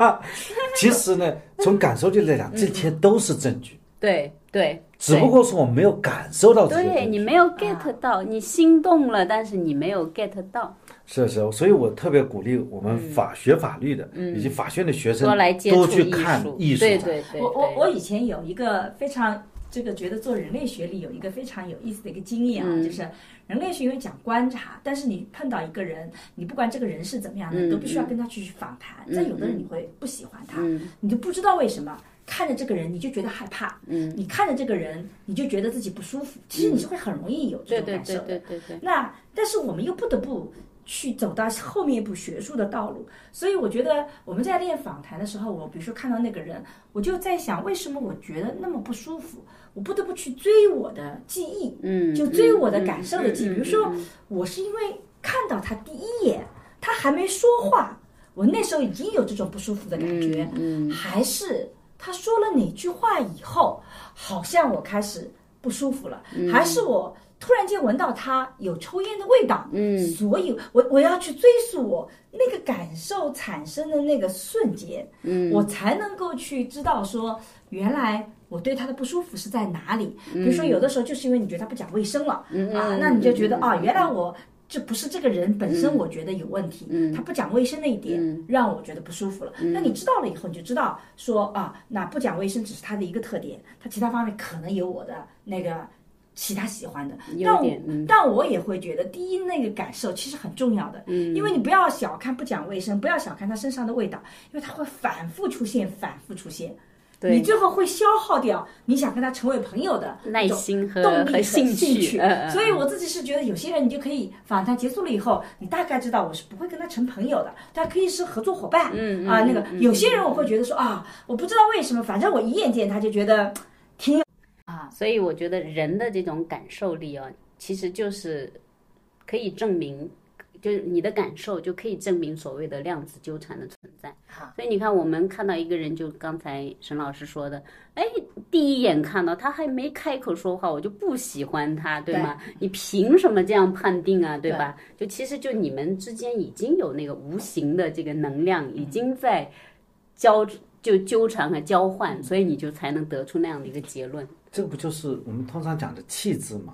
Speaker 2: 其实呢，从感受力来讲，这些都是证据，
Speaker 3: 对对，
Speaker 2: 只不过是我没有感受到。
Speaker 3: 对你没有 get 到，你心动了，但是你没有 get 到，
Speaker 2: 是是，所以我特别鼓励我们法学法律的以及法学院的学生
Speaker 3: 多来接触艺
Speaker 2: 去看
Speaker 3: 术，
Speaker 2: 艺术展。
Speaker 3: 对对对，
Speaker 4: 我我我以前有一个非常这个觉得做人类学里有一个非常有意思的一个经验啊，
Speaker 3: 嗯
Speaker 4: 就是人类学因为讲观察，但是你碰到一个人，你不管这个人是怎么样的，
Speaker 3: 嗯
Speaker 4: 你都必须要跟他去访谈。
Speaker 3: 嗯
Speaker 4: 但有的人你会不喜欢他，
Speaker 3: 嗯
Speaker 4: 你就不知道为什么。看着这个人，你就觉得害怕；
Speaker 3: 嗯，
Speaker 4: 你看着这个人，你就觉得自己不舒服。其实你是会很容易有这种感受的。
Speaker 3: 对对对对，
Speaker 4: 那但是我们又不得不去走到后面一步学术的道路，所以我觉得我们在练访谈的时候，我比如说看到那个人，我就在想，为什么我觉得那么不舒服？我不得不去追我的记忆，
Speaker 3: 嗯，
Speaker 4: 就追我的
Speaker 3: 嗯
Speaker 4: 感受的记忆。
Speaker 3: 嗯
Speaker 4: 比如说
Speaker 3: 嗯，
Speaker 4: 我是因为看到他第一眼，他还没说话，我那时候已经有这种不舒服的感觉，
Speaker 3: 嗯嗯
Speaker 4: 还是他说了哪句话以后，好像我开始不舒服了，
Speaker 3: 嗯。
Speaker 4: 还是我突然间闻到他有抽烟的味道，
Speaker 3: 嗯。
Speaker 4: 所以我我要去追溯我那个感受产生的那个瞬间，
Speaker 3: 嗯，
Speaker 4: 我才能够去知道说，原来我对他的不舒服是在哪里。比如说，有的时候就是因为你觉得他不讲卫生了，
Speaker 3: 嗯。
Speaker 4: 啊，那你就觉得啊，原来我。这不是这个人本身，我觉得有问题，
Speaker 3: 嗯
Speaker 4: 他不讲卫生那一点、
Speaker 3: 嗯
Speaker 4: 让我觉得不舒服了。那你知道了以后，你就知道说啊，那不讲卫生只是他的一个特点，他其他方面可能有我的那个其他喜欢的。
Speaker 3: 优
Speaker 4: 但我但我也会觉得，第一那个感受其实很重要的，
Speaker 3: 嗯
Speaker 4: 因为你不要小看不讲卫生，不要小看他身上的味道，因为他会反复出现，反复出现。
Speaker 3: 对。
Speaker 4: 你最后会消耗掉你想跟他成为朋友的
Speaker 3: 耐心和
Speaker 4: 动力和
Speaker 3: 和兴
Speaker 4: 兴
Speaker 3: 趣。
Speaker 4: 所以我自己是觉得，有些人你就可以访谈结束了以后，你大概知道我是不会跟他成朋友的，他可以是合作伙伴。
Speaker 3: 嗯
Speaker 4: 啊，那个有些人我会觉得说啊，我不知道为什么，反正我一眼见他就觉得挺啊，
Speaker 3: 所以我觉得人的这种感受力哦，其实就是可以证明，就是你的感受就可以证明所谓的量子纠缠的存在。
Speaker 4: 好
Speaker 3: 所以你看，我们看到一个人，就刚才沈老师说的，哎，第一眼看到他还没开口说话，我就不喜欢他，对吗？你凭什么这样判定啊，对吧？就其实就你们之间已经有那个无形的这个能量，已经在交就纠缠和交换，所以你就才能得出那样的一个结论。
Speaker 2: 这个不就是我们通常讲的气质嘛？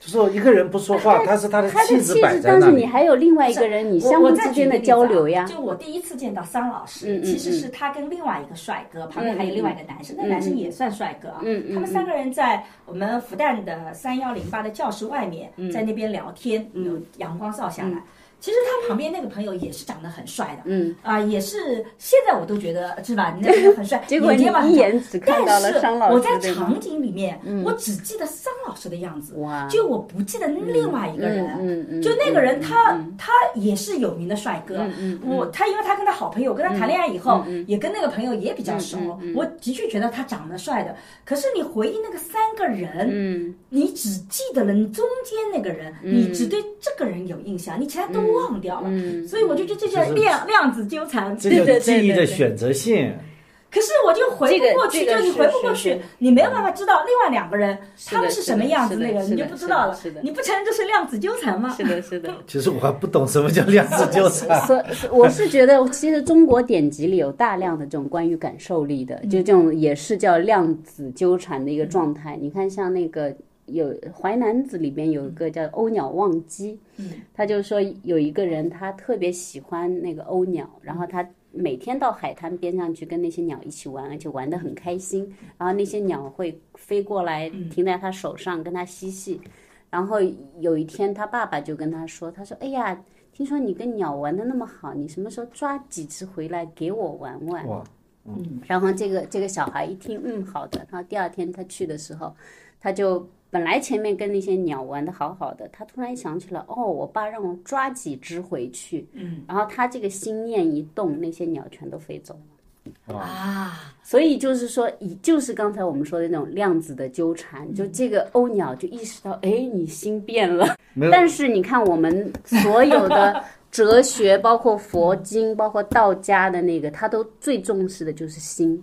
Speaker 2: 就是说一个人不说话，他是他的
Speaker 3: 气
Speaker 2: 质摆
Speaker 3: 质，但是你
Speaker 2: 在那里。
Speaker 3: 还有另外一个人，你相互之间的交流呀。
Speaker 4: 就我第一次见到桑老师，其实是他跟另外一个帅哥，旁边还有另外一个男生，那男生也算帅哥啊。他们三个人在我们复旦的三幺零八的教室外面，
Speaker 3: 嗯
Speaker 4: 在那边聊天，有阳光照下来。其实他旁边那个朋友也是长得很帅的，
Speaker 3: 嗯，
Speaker 4: 啊、也是现在我都觉得是吧？你那个人很帅，
Speaker 3: 结果你一眼只看到了商老师
Speaker 4: 但是我在场景里面，我只记得桑老师的样子，
Speaker 3: 哇
Speaker 4: 就我不记得另外一个人。
Speaker 3: 嗯嗯嗯
Speaker 4: 就那个人
Speaker 3: 嗯
Speaker 4: 他，
Speaker 3: 嗯
Speaker 4: 他也是有名的帅哥。我他因为他跟他好朋友，跟他谈恋爱以后，也跟那个朋友也比较熟。我的确觉得他长得帅的。可是你回忆那个三个人，
Speaker 3: 嗯
Speaker 4: 你只记得了中间那个人，你只对这个人有印象，你其他都忘掉了。
Speaker 3: 嗯
Speaker 4: 所以我就觉得这叫量量子纠缠。
Speaker 3: 对对对
Speaker 2: 记忆的选择性。
Speaker 4: 可是我就回不过去，
Speaker 3: 这个
Speaker 4: 就你回不过去你没有办法知道另外两个人他们是什么样子，那个你就不知道了
Speaker 3: 是的是的。
Speaker 4: 你不承认这是量子纠缠吗？
Speaker 3: 是的，是的。
Speaker 2: 其实我还不懂什么叫量子纠缠。
Speaker 3: 所所我是觉得，其实中国典籍里有大量的这种关于感受力的，就这种也是叫量子纠缠的一个状态。你看，像那个有《淮南子》里边有一个叫鸥鸟忘机，他就说有一个人他特别喜欢那个鸥鸟，然后他。每天到海滩边上去跟那些鸟一起玩，而且玩得很开心。然后那些鸟会飞过来，停在他手上，跟他嬉戏。然后有一天，他爸爸就跟他说：“他说，哎呀，听说你跟鸟玩的那么好，你什么时候抓几只回来给我玩玩？”
Speaker 2: 嗯，
Speaker 3: 然后这个这个小孩一听，嗯，好的。然后第二天他去的时候，他就本来前面跟那些鸟玩的好好的，他突然想起了，哦，我爸让我抓几只回去。嗯。然后他这个心念一动，那些鸟全都飞走了。
Speaker 4: 啊，
Speaker 3: 所以就是说，以就是刚才我们说的那种量子的纠缠，就这个鸥鸟就意识到，哎，你心变了。
Speaker 2: 没有
Speaker 3: 但是你看，我们所有的哲学，包括佛经，包括道家的那个，他都最重视的就是心。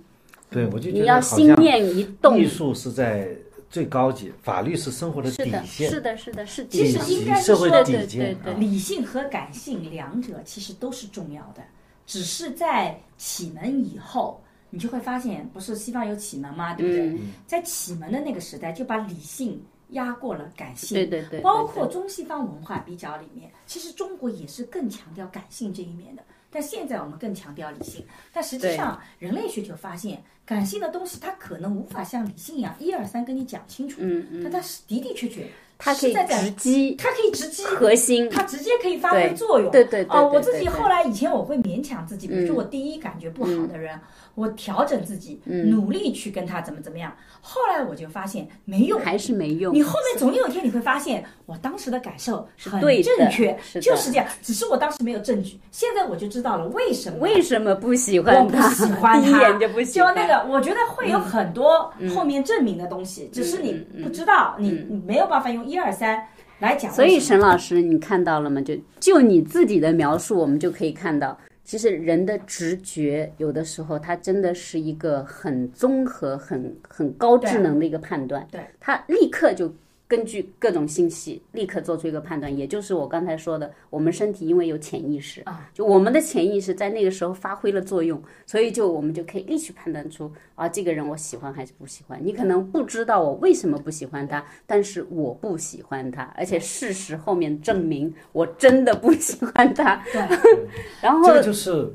Speaker 2: 对，我就觉
Speaker 3: 你要
Speaker 2: 得好像
Speaker 3: 心念一动
Speaker 2: 艺，术是在最高级，法律是生活的
Speaker 3: 是的，
Speaker 2: 底线。
Speaker 3: 是的，是的，是
Speaker 4: 其实应该是
Speaker 2: 社会
Speaker 4: 说
Speaker 2: 底线
Speaker 3: 对对对
Speaker 2: 啊
Speaker 4: 理性和感性两者其实都是重要的，只是在启蒙以后，你就会发现，不是西方有启蒙吗？对不对？
Speaker 3: 嗯
Speaker 4: 在启蒙的那个时代，就把理性压过了感性。
Speaker 3: 对对对对
Speaker 4: 包括中西方文化比较里面，其实中国也是更强调感性这一面的。但现在我们更强调理性，但实际上人类学就发现，感性的东西它可能无法像理性一样一二三跟你讲清楚，
Speaker 3: 嗯嗯。
Speaker 4: 但它是的的确确，
Speaker 3: 它可以直击
Speaker 4: 它可以直击
Speaker 3: 核心。
Speaker 4: 它直接可以发挥作用。
Speaker 3: 对对对
Speaker 4: 哦，
Speaker 3: 对
Speaker 4: 我自己后来以前我会勉强自己，比如说
Speaker 3: 嗯
Speaker 4: 我第一感觉不好的人，我调整自己，
Speaker 3: 嗯
Speaker 4: 努力去跟他怎么怎么样。后来我就发现没用。
Speaker 3: 还是没用
Speaker 4: 你。后面总有一天你会发现，我当时的感受很
Speaker 3: 对
Speaker 4: 正确，
Speaker 3: 是
Speaker 4: 就是这样。只是我当时没有证据，现在我就知道了为什么。
Speaker 3: 为什么不喜
Speaker 4: 我不
Speaker 3: 欢他？
Speaker 4: 喜欢
Speaker 3: 一眼就不喜欢。就
Speaker 4: 那个，我觉得会有很多后面证明的东西，只是你不知道，你你没有办法用一二三来讲。
Speaker 3: 所以沈老师，你看到了吗？就就你自己的描述，我们就可以看到，其实人的直觉有的时候它真的是一个很综合、很很高智能的一个判断。
Speaker 4: 对，
Speaker 3: 他立刻就根据各种信息立刻做出一个判断，也就是我刚才说的，我们身体因为有潜意识
Speaker 4: 啊，
Speaker 3: 就我们的潜意识在那个时候发挥了作用，所以就我们就可以立即判断出啊，这个人我喜欢还是不喜欢。你可能不知道我为什么不喜欢他，但是我不喜欢他，而且事实后面证明我真的不喜欢他。
Speaker 4: 对，
Speaker 3: 然后
Speaker 2: 这个就是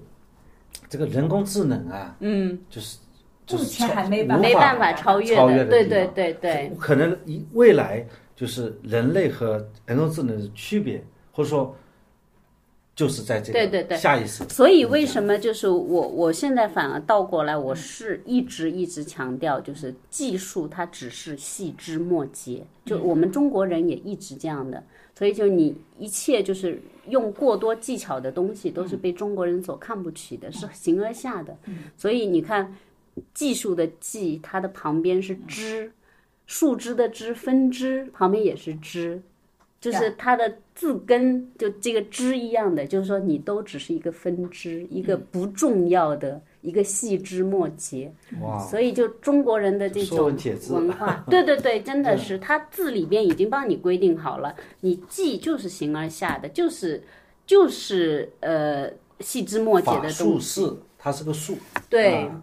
Speaker 2: 这个人工智能啊，
Speaker 3: 嗯，
Speaker 2: 就是就是
Speaker 4: 目前还没办法
Speaker 3: 没办法超越
Speaker 2: 超越的
Speaker 3: 对对对对，
Speaker 2: 可能一未来就是人类和人工智能的区别，或者说就是在这个
Speaker 3: 对对对
Speaker 2: 下意识。
Speaker 3: 所以为什么就是我我现在反而倒过来，我是一直一直强调，就是技术它只是细枝末节，就我们中国人也一直这样的，所以就你一切就是用过多技巧的东西，都是被中国人所看不起的，是形而下的。所以你看，技术的技，它的旁边是枝，树枝的枝，分支旁边也是枝。就是它的字根就这个枝一样的，就是说你都只是一个分支，一个不重要的一个细枝末节。
Speaker 2: 哇，
Speaker 3: 所以就中国人的这种
Speaker 2: 文
Speaker 3: 化，对对对，真的是它字里边已经帮你规定好了，你记就是形而下的，就是就是呃细枝末节的
Speaker 2: 术
Speaker 3: 东西。
Speaker 2: 是它是个术，
Speaker 3: 对
Speaker 2: 啊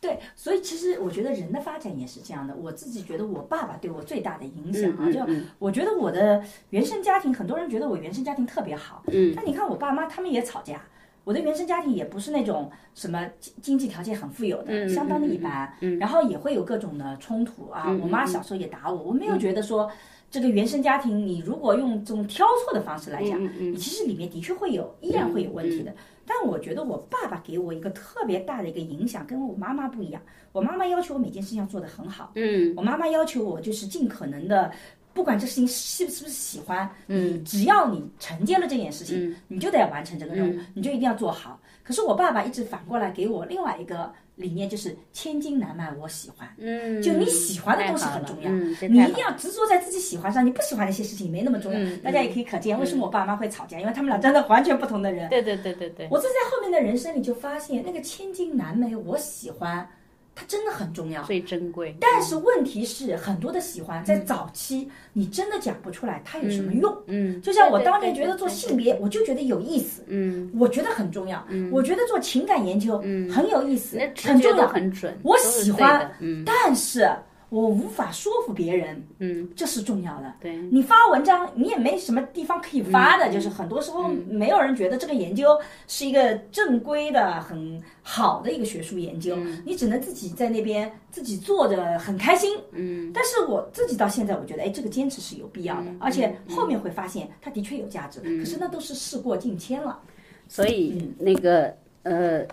Speaker 4: 对，所以其实我觉得人的发展也是这样的。我自己觉得我爸爸对我最大的影响啊，就我觉得我的原生家庭，很多人觉得我原生家庭特别好，
Speaker 3: 嗯
Speaker 4: 但你看我爸妈他们也吵架。我的原生家庭也不是那种什么经经济条件很富有的，
Speaker 3: 嗯
Speaker 4: 相当的一般，然后也会有各种的冲突啊。
Speaker 3: 嗯
Speaker 4: 我妈小时候也打我，我没有觉得说这个原生家庭，你如果用这种挑错的方式来讲，你其实里面的确会有，依然会有问题的。但我觉得我爸爸给我一个特别大的一个影响，跟我妈妈不一样。我妈妈要求我每件事情要做得很好，
Speaker 3: 嗯
Speaker 4: 我妈妈要求我就是尽可能的，不管这事情是是不是喜欢，嗯，只要你承接了这件事情，你就得完成这个任务，你就一定要做好。可是我爸爸一直反过来给我另外一个理念，就是千金难买我喜欢。
Speaker 3: 嗯，
Speaker 4: 就你喜欢的东西很重要，
Speaker 3: 嗯，
Speaker 4: 你一定要执着在自己喜欢上，你不喜欢那些事情没那么重要。
Speaker 3: 嗯
Speaker 4: 大家也可以可见为什么我爸妈会吵架，因为他们俩真的完全不同的人。
Speaker 3: 对对对对对，
Speaker 4: 我这在后面的人生里就发现，那个千金难买我喜欢，它真的很重要。
Speaker 3: 最珍贵。
Speaker 4: 但是问题是，很多的喜欢在早期你真的讲不出来它有什么用。
Speaker 3: 嗯，
Speaker 4: 就像我当年觉得做性，别，我就觉得有意思，
Speaker 3: 嗯，
Speaker 4: 我觉得很重要。我觉得做情感研究很有意思很重要。
Speaker 3: 很准，
Speaker 4: 我喜欢
Speaker 3: 嗯
Speaker 4: 但是我无法说服别人，
Speaker 3: 嗯，
Speaker 4: 这是重要的。
Speaker 3: 对，
Speaker 4: 你发文章，你也没什么地方可以发的，就是很多时候没有人觉得这个研究是一个正规的、很好的一个学术研究，你只能自己在那边自己做着很开心。
Speaker 3: 嗯，
Speaker 4: 但是我自己到现在，我觉得，哎，这个坚持是有必要的，而且后面会发现它的确有价值。可是那都是事过境迁了。
Speaker 3: 所以
Speaker 4: 嗯
Speaker 3: 那个呃，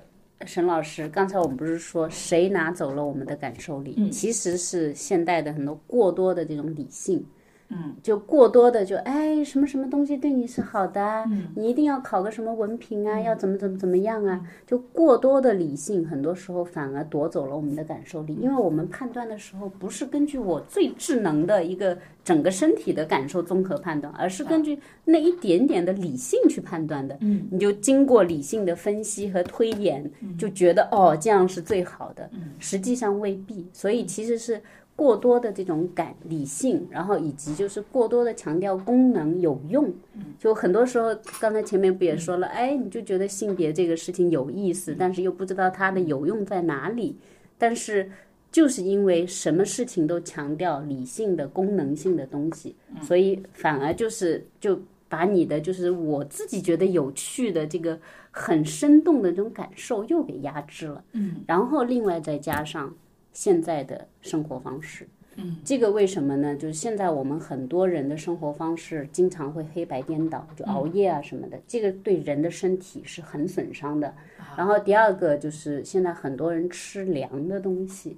Speaker 3: 沈老师，刚才我们不是说谁拿走了我们的感受力？
Speaker 4: 嗯
Speaker 3: 其实是现代的很多过多的这种理性。
Speaker 4: 嗯，
Speaker 3: 就过多的就哎什么什么东西对你是好的啊，
Speaker 4: 嗯。
Speaker 3: 你一定要考个什么文凭啊，要怎么怎么怎么样啊，就过多的理性，很多时候反而夺走了我们的感受力，因为我们判断的时候不是根据我最智能的一个整个身体的感受综合判断，而是根据那一点点的理性去判断的。
Speaker 4: 嗯，
Speaker 3: 你就经过理性的分析和推演，就觉得哦这样是最好的，实际上未必。所以其实是过多的这种感理性，然后以及就是过多的强调功能有用，就很多时候刚才前面不也说了，哎，你就觉得性别这个事情有意思，但是又不知道它的有用在哪里，但是。就是因为什么事情都强调理性的功能性的东西，所以反而就是就把你的就是我自己觉得有趣的这个很生动的这种感受又给压制了。
Speaker 4: 嗯，
Speaker 3: 然后另外再加上现在的生活方式。
Speaker 4: 嗯，
Speaker 3: 这个为什么呢？就是现在我们很多人的生活方式经常会黑白颠倒，就熬夜啊什么的，这个对人的身体是很损伤的。然后第二个就是现在很多人吃凉的东西，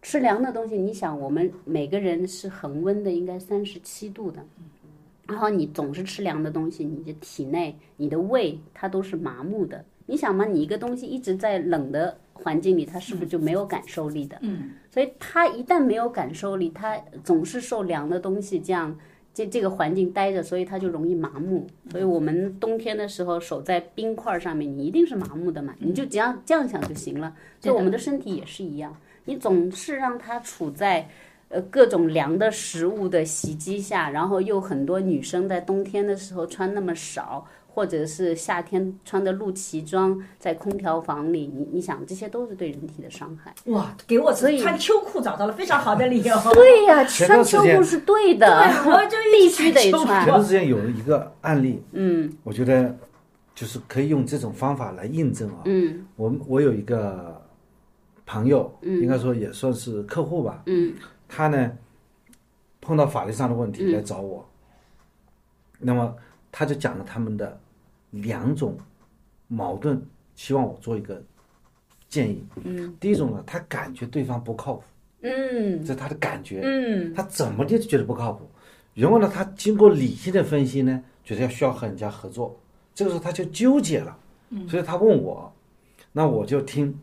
Speaker 3: 吃凉的东西，你想我们每个人是恒温的，应该三十七度的。然后你总是吃凉的东西，你的体内、你的胃它都是麻木的。你想嘛，你一个东西一直在冷的环境里，它是不是就没有感受力的？
Speaker 4: 嗯，
Speaker 3: 所以它一旦没有感受力，它总是受凉的东西这样这这个环境待着，所以它就容易麻木。所以我们冬天的时候守在冰块上面，你一定是麻木的嘛，你就这样这样想就行了。所以我们的身体也是一样，你总是让它处在。呃，各种凉的食物的袭击下，然后又很多女生在冬天的时候穿那么少，或者是夏天穿的露脐装，在空调房里，你你想，这些都是对人体的伤害。
Speaker 4: 哇，给我
Speaker 3: 所以
Speaker 4: 穿秋裤找到了非常好的理由。
Speaker 3: 对呀、
Speaker 2: 前
Speaker 3: 穿秋裤是对的，
Speaker 4: 对，我就
Speaker 3: 必须得穿
Speaker 2: 前段时间有一个案例，
Speaker 3: 嗯
Speaker 2: 我觉得就是可以用这种方法来印证啊。
Speaker 3: 嗯
Speaker 2: 我们我有一个朋友，应该说也算是客户吧，
Speaker 3: 嗯
Speaker 2: 他呢碰到法律上的问题
Speaker 3: 嗯
Speaker 2: 来找我，那么他就讲了他们的两种矛盾，希望我做一个建议。
Speaker 3: 嗯。
Speaker 2: 第一种呢，他感觉对方不靠谱，
Speaker 3: 嗯。
Speaker 2: 这是他的感觉，
Speaker 3: 嗯。
Speaker 2: 他怎么的就觉得不靠谱。然后呢，他经过理性的分析呢，觉得要需要和人家合作，这个时候他就纠结了，所以他问我，那我就听，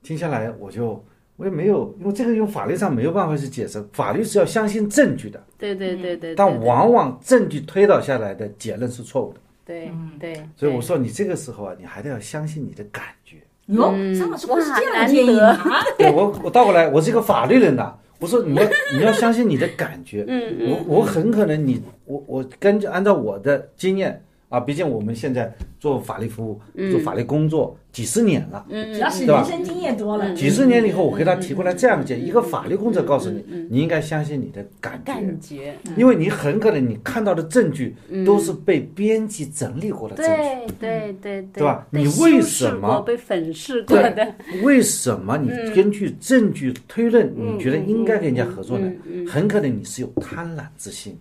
Speaker 2: 听下来我就我也没有，因为这个用法律上没有办法去解释，法律是要相信证据的，
Speaker 3: 对对对对，
Speaker 2: 但
Speaker 3: 对。
Speaker 2: 往往证据推导下来的结论是错误的，
Speaker 3: 对对，
Speaker 2: 所以我说你这个时候啊，你还得要相信你的感觉。
Speaker 4: 哟，
Speaker 3: 嗯
Speaker 4: 张老师会是
Speaker 3: 哇
Speaker 4: 这样的建议啊？
Speaker 2: 对 我，我倒过来，我是一个法律人呐。我说你要你要相信你的感觉。
Speaker 3: 嗯
Speaker 2: 我我很可能你我我根据按照我的经验，啊，毕竟我们现在做法律服务、做法律工作几十年了，
Speaker 4: 只要是人生经验多了，
Speaker 2: 几十年以后，我给他提过来这样的建议，一个法律工作告诉你，你应该相信你的感觉，
Speaker 3: 感觉，
Speaker 2: 因为你很可能你看到的证据都是被编辑整理过的证据。
Speaker 3: 对对对对，
Speaker 2: 对吧你为什么
Speaker 3: 过被粉饰过的？
Speaker 2: 为什么你根据证据推论，你觉得应该跟人家合作呢？
Speaker 3: 嗯
Speaker 2: 很可能你是有贪婪之心，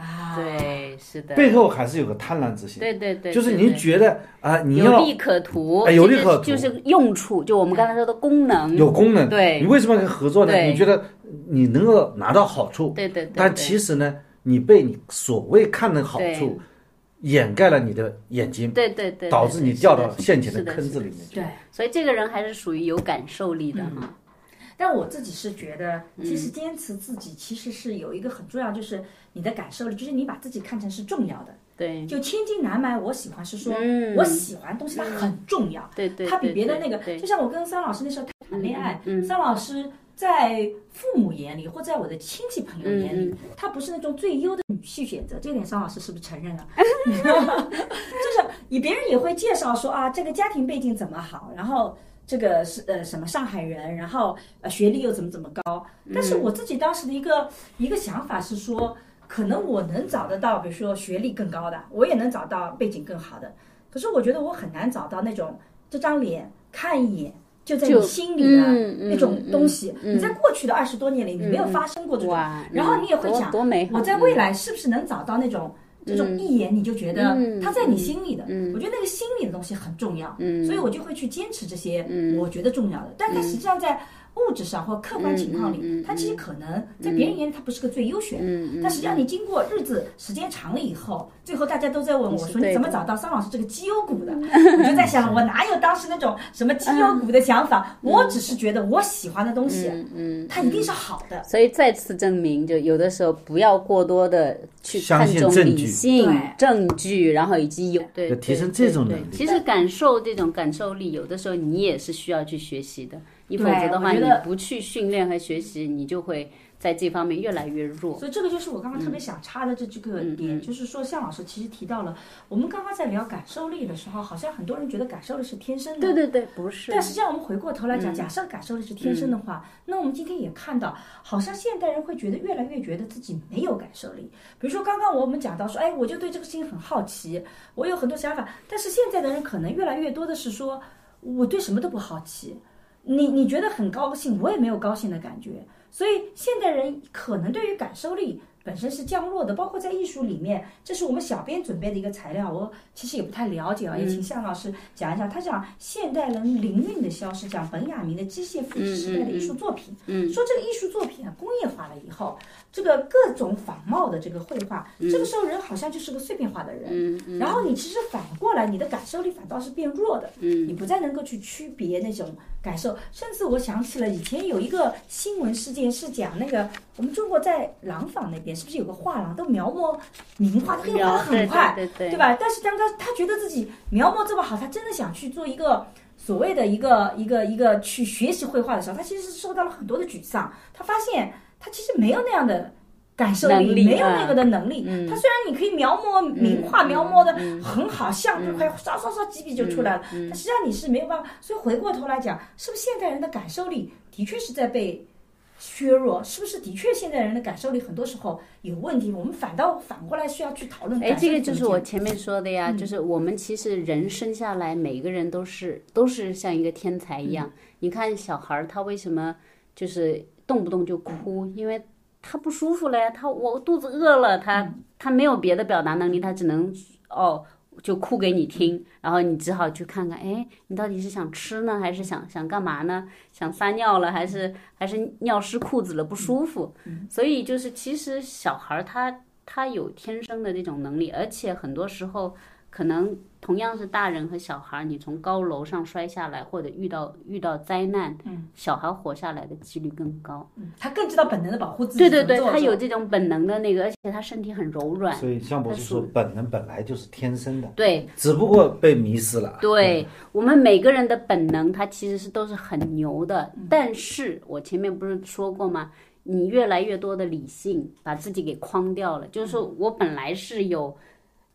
Speaker 4: 啊，
Speaker 3: 对，是的，
Speaker 2: 背后还是有个贪婪之心。
Speaker 3: 对对对，
Speaker 2: 就是
Speaker 3: 对对
Speaker 2: 你觉得啊，你要
Speaker 3: 有利可图，
Speaker 2: 哎有利可图
Speaker 3: 就是用处，就我们刚才说的功能，
Speaker 2: 有功能，
Speaker 3: 对
Speaker 2: 你为什么跟合作呢？你觉得你能够拿到好处，
Speaker 3: 对对对，
Speaker 2: 但其实呢，你被你所谓看的好处掩盖了你的眼睛，
Speaker 3: 对对对，
Speaker 2: 导致你掉到陷阱
Speaker 3: 的
Speaker 2: 的坑子里面去。
Speaker 4: 对。
Speaker 3: 所以这个人还是属于有感受力的哈。
Speaker 4: 但我自己是觉得，其
Speaker 3: 嗯
Speaker 4: 实坚持自己其实是有一个很重要，就是你的感受力，就是你把自己看成是重要的。
Speaker 3: 对
Speaker 4: 就千金难买，我喜欢是说，
Speaker 3: 嗯
Speaker 4: 我喜欢东西它很重要，
Speaker 3: 对对，
Speaker 4: 它比别的那个，就像我跟桑老师那时候谈恋爱，桑老师在父母眼里或在我的亲戚朋友眼
Speaker 3: 嗯
Speaker 4: 里，他不是那种最优的女婿选择，这点桑老师是不是承认了？就是你别人也会介绍说啊，这个家庭背景怎么好，然后。这个是呃什么上海人，然后呃学历又怎么怎么高，但是我自己当时的一个一个想法是说，可能我能找得到，比如说学历更高的，我也能找到背景更好的，可是我觉得我很难找到那种这张脸看一眼就在你心里的那种东西。
Speaker 3: 嗯嗯
Speaker 4: 你在过去的二十多年里，你没有发生过这种，
Speaker 3: 哇，
Speaker 4: 然后你也会想。我在未来是不是能找到那种？这种一眼你就觉得
Speaker 3: 嗯。
Speaker 4: 他在你心里的，
Speaker 3: 嗯。
Speaker 4: 我觉得那个心里的东西很重要，
Speaker 3: 嗯。
Speaker 4: 所以我就会去坚持这些
Speaker 3: 嗯。
Speaker 4: 我觉得重要的。但他实际上在物质上或客观情况
Speaker 3: 嗯嗯嗯
Speaker 4: 里，它其实可能在别人眼里它不是个最优选，
Speaker 3: 嗯嗯
Speaker 4: 但实际上你经过日子时间长了以后，最后大家都在问我说你怎么找到桑老师这个绩优股的？我就在想，我哪有当时那种什么绩优股的想法？我只是觉得我喜欢的东西，
Speaker 3: 嗯嗯，
Speaker 4: 它一定是好的。
Speaker 3: 所以再次证明，就有的时候不要过多的去看重理性、证据，然后以及有对
Speaker 2: 要提升这种能力
Speaker 3: 其实感受这种感受力，有的时候你也是需要去学习的。你否则的话，你不去训练和学习，你就会在这方面越来越弱。
Speaker 4: 所以这个就是我刚刚特别想插的这这个点，
Speaker 3: 嗯
Speaker 4: 就是说向老师其实提到了，我们刚刚在聊感受力的时候，好像很多人觉得感受力是天生的，
Speaker 3: 对对对，不是。
Speaker 4: 但实际上，我们回过头来
Speaker 3: 嗯
Speaker 4: 讲，假设感受力是天生的话，那我们今天也看到，好像现代人会觉得越来越觉得自己没有感受力。比如说，刚刚我们讲到说，哎，我就对这个事情很好奇，我有很多想法，但是现在的人可能越来越多的是说，我对什么都不好奇。你你觉得很高兴，我也没有高兴的感觉，所以现代人可能对于感受力本身是降落的，包括在艺术里面，这是我们小编准备的一个材料，我其实也不太了解啊，也请向老师讲一讲。他讲现代人灵韵的消失，讲本雅明的机械复制时代的艺术作品，
Speaker 3: 嗯。
Speaker 4: 说这个艺术作品啊工业化了以后，这个各种仿冒的这个绘画，这个时候人好像就是个碎片化的人，然后你其实反过来，你的感受力反倒是变弱的，
Speaker 3: 嗯。
Speaker 4: 你不再能够去区别那种感受。甚至我想起了以前有一个新闻事件，是讲那个我们中国在廊坊那边是不是有个画廊都描摹名画，可以画的很快，
Speaker 3: 对对对
Speaker 4: 吧？但是当他他觉得自己描摹这么好，他真的想去做一个。所谓的一个一个一个去学习绘画的时候，他其实是受到了很多的沮丧。他发现他其实没有那样的感受
Speaker 3: 能力啊
Speaker 4: 没有那个的能力。
Speaker 3: 嗯
Speaker 4: 他虽然你可以描摹名画，
Speaker 3: 嗯
Speaker 4: 描摹的
Speaker 3: 嗯
Speaker 4: 很好，像就快刷刷刷几笔就出来了，
Speaker 3: 嗯
Speaker 4: 但实际上你是没有办法。所以回过头来讲，是不是现代人的感受力的确是在被削弱？是不是的确现代人的感受力很多时候有问题？我们反倒反过来需要去讨论
Speaker 3: 哎，这个就是我前面说的呀，就是我们其实人生下来，每个人都是都是像一个天才一样。你看小孩儿他为什么就是动不动就哭？因为他不舒服了呀，他我肚子饿了，他他没有别的表达能力，他只能哦就哭给你听，然后你只好去看看，哎，你到底是想吃呢，还是想想干嘛呢？想撒尿了，还是还是尿湿裤子了，不舒服？所以就是其实小孩儿他他有天生的这种能力，而且很多时候可能同样是大人和小孩，你从高楼上摔下来，或者遇到遇到灾难，小孩活下来的几率更高。
Speaker 4: 他更知道本能的保护自己。
Speaker 3: 对对对，他有这种本能的那个，而且他身体很柔软。
Speaker 2: 所以向博士说，本能本来就是天生的，
Speaker 3: 对
Speaker 2: 只不过被迷失了。
Speaker 3: 对，我们每个人的本能，它其实是都是很牛的。但是我前面不是说过吗？你越来越多的理性把自己给框掉了，就是说我本来是有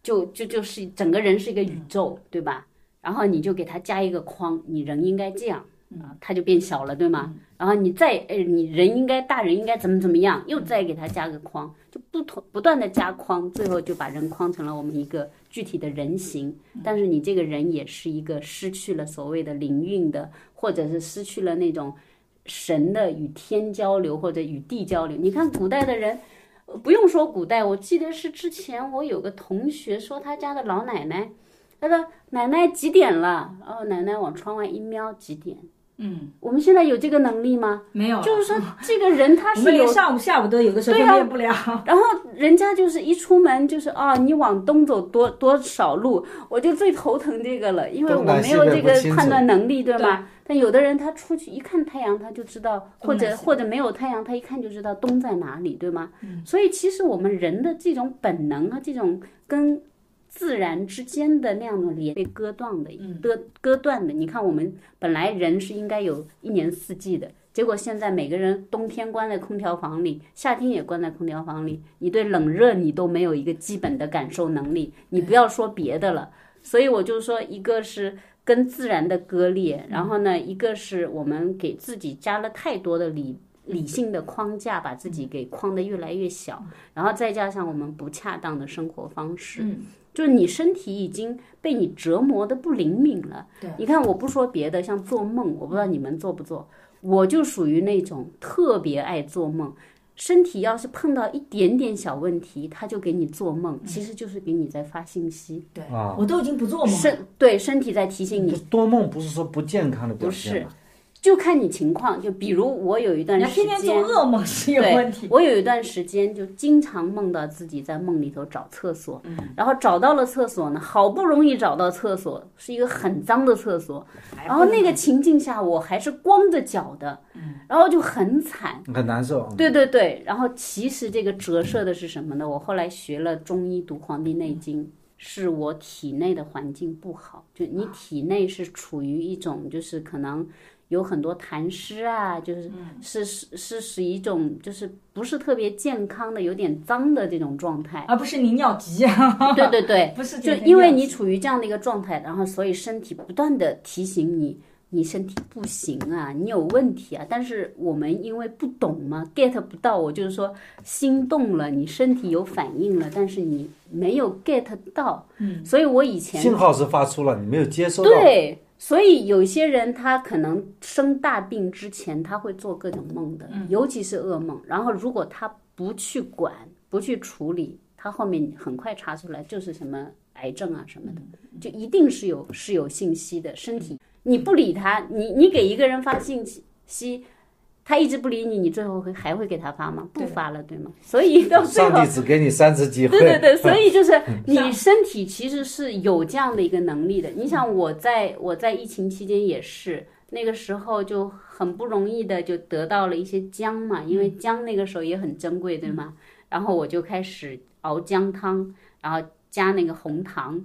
Speaker 3: 就就就是整个人是一个宇宙，对吧？然后你就给他加一个框，你人应该这样啊，他就变小了，对吗？然后你再呃，你人应该大人应该怎么怎么样，又再给他加个框，就不同不断的加框，最后就把人框成了我们一个具体的人形。但是你这个人也是一个失去了所谓的灵韵的，或者是失去了那种神的与天交流或者与地交流。你看古代的人。不用说古代，我记得是之前我有个同学说他家的老奶奶，他说奶奶几点了？然后奶奶往窗外一瞄，几点？
Speaker 4: 嗯，
Speaker 3: 我们现在有这个能力吗？
Speaker 4: 没有，
Speaker 3: 就是说这个人他是有
Speaker 4: 们连上午、下午都有的时候分辨不了。
Speaker 3: 然后人家就是一出门就是啊，你往东走多多少路，我就最头疼这个了，因为我没有这个判断能力，对吗？但有的人他出去一看太阳，他就知道，或者或者没有太阳，他一看就知道东在哪里，对吗？所以其实我们人的这种本能和这种跟自然之间的那样的连被割断的，割割断的。你看，我们本来人是应该有一年四季的，结果现在每个人冬天关在空调房里，夏天也关在空调房里，你对冷热你都没有一个基本的感受能力，你不要说别的了。所以我就说，一个是跟自然的割裂，然后呢，一个是我们给自己加了太多的理理性的框架，把自己给框得越来越小，然后再加上我们不恰当的生活方式，就是你身体已经被你折磨的不灵敏了。
Speaker 4: 对
Speaker 3: 你看，我不说别的，像做梦，我不知道你们做不做，我就属于那种特别爱做梦。身体要是碰到一点点小问题，他就给你做梦，其实就是给你在发信息，
Speaker 4: 对
Speaker 2: 啊，
Speaker 4: 我都已经不做梦了。
Speaker 3: 身对身体在提醒你，
Speaker 2: 多梦不是说不健康的表现吗？
Speaker 3: 就看你情况。就比如我有一段时间，
Speaker 4: 天天做噩梦是有问题，。
Speaker 3: 我有一段时间就经常梦到自己在梦里头找厕所，
Speaker 4: 嗯
Speaker 3: 然后找到了厕所呢，好不容易找到厕所，是一个很脏的厕所，然后那个情境下我还是光着脚的，
Speaker 4: 嗯
Speaker 3: 然后就很惨。
Speaker 2: 很难受。
Speaker 3: 对对对，然后其实这个折射的是什么呢？我后来学了中医，读《黄帝内经》，是我体内的环境不好，就你体内是处于一种就是可能有很多痰湿啊，就是是是是是一种就是不是特别健康的，有点脏的这种状态。
Speaker 4: 而不是你尿急啊。
Speaker 3: 对对对，
Speaker 4: 不是
Speaker 3: 就因为你处于这样的一个状态，然后所以身体不断的提醒你，你身体不行啊，你有问题啊。但是我们因为不懂嘛，get 不到，我就是说心动了，你身体有反应了，但是你没有 get 到，嗯，所以我以前
Speaker 2: 信号是发出了，你没有接收到。
Speaker 3: 对，所以有些人他可能生大病之前他会做各种梦的，尤其是噩梦。然后如果他不去管、不去处理，他后面很快查出来就是什么癌症啊什么的，就一定是有是有信息的。身体你不理他，你你给一个人发信息。他一直不理你，你最后会还会给他发吗？不发了，对吗？所以到最后
Speaker 2: 上帝只给你三次机会。
Speaker 3: 对对对，所以就是你身体其实是有这样的一个能力的。你想我在我在疫情期间也是，那个时候就很不容易的就得到了一些姜嘛，因为姜那个时候也很珍贵，对吗？然后我就开始熬姜汤，然后加那个红糖，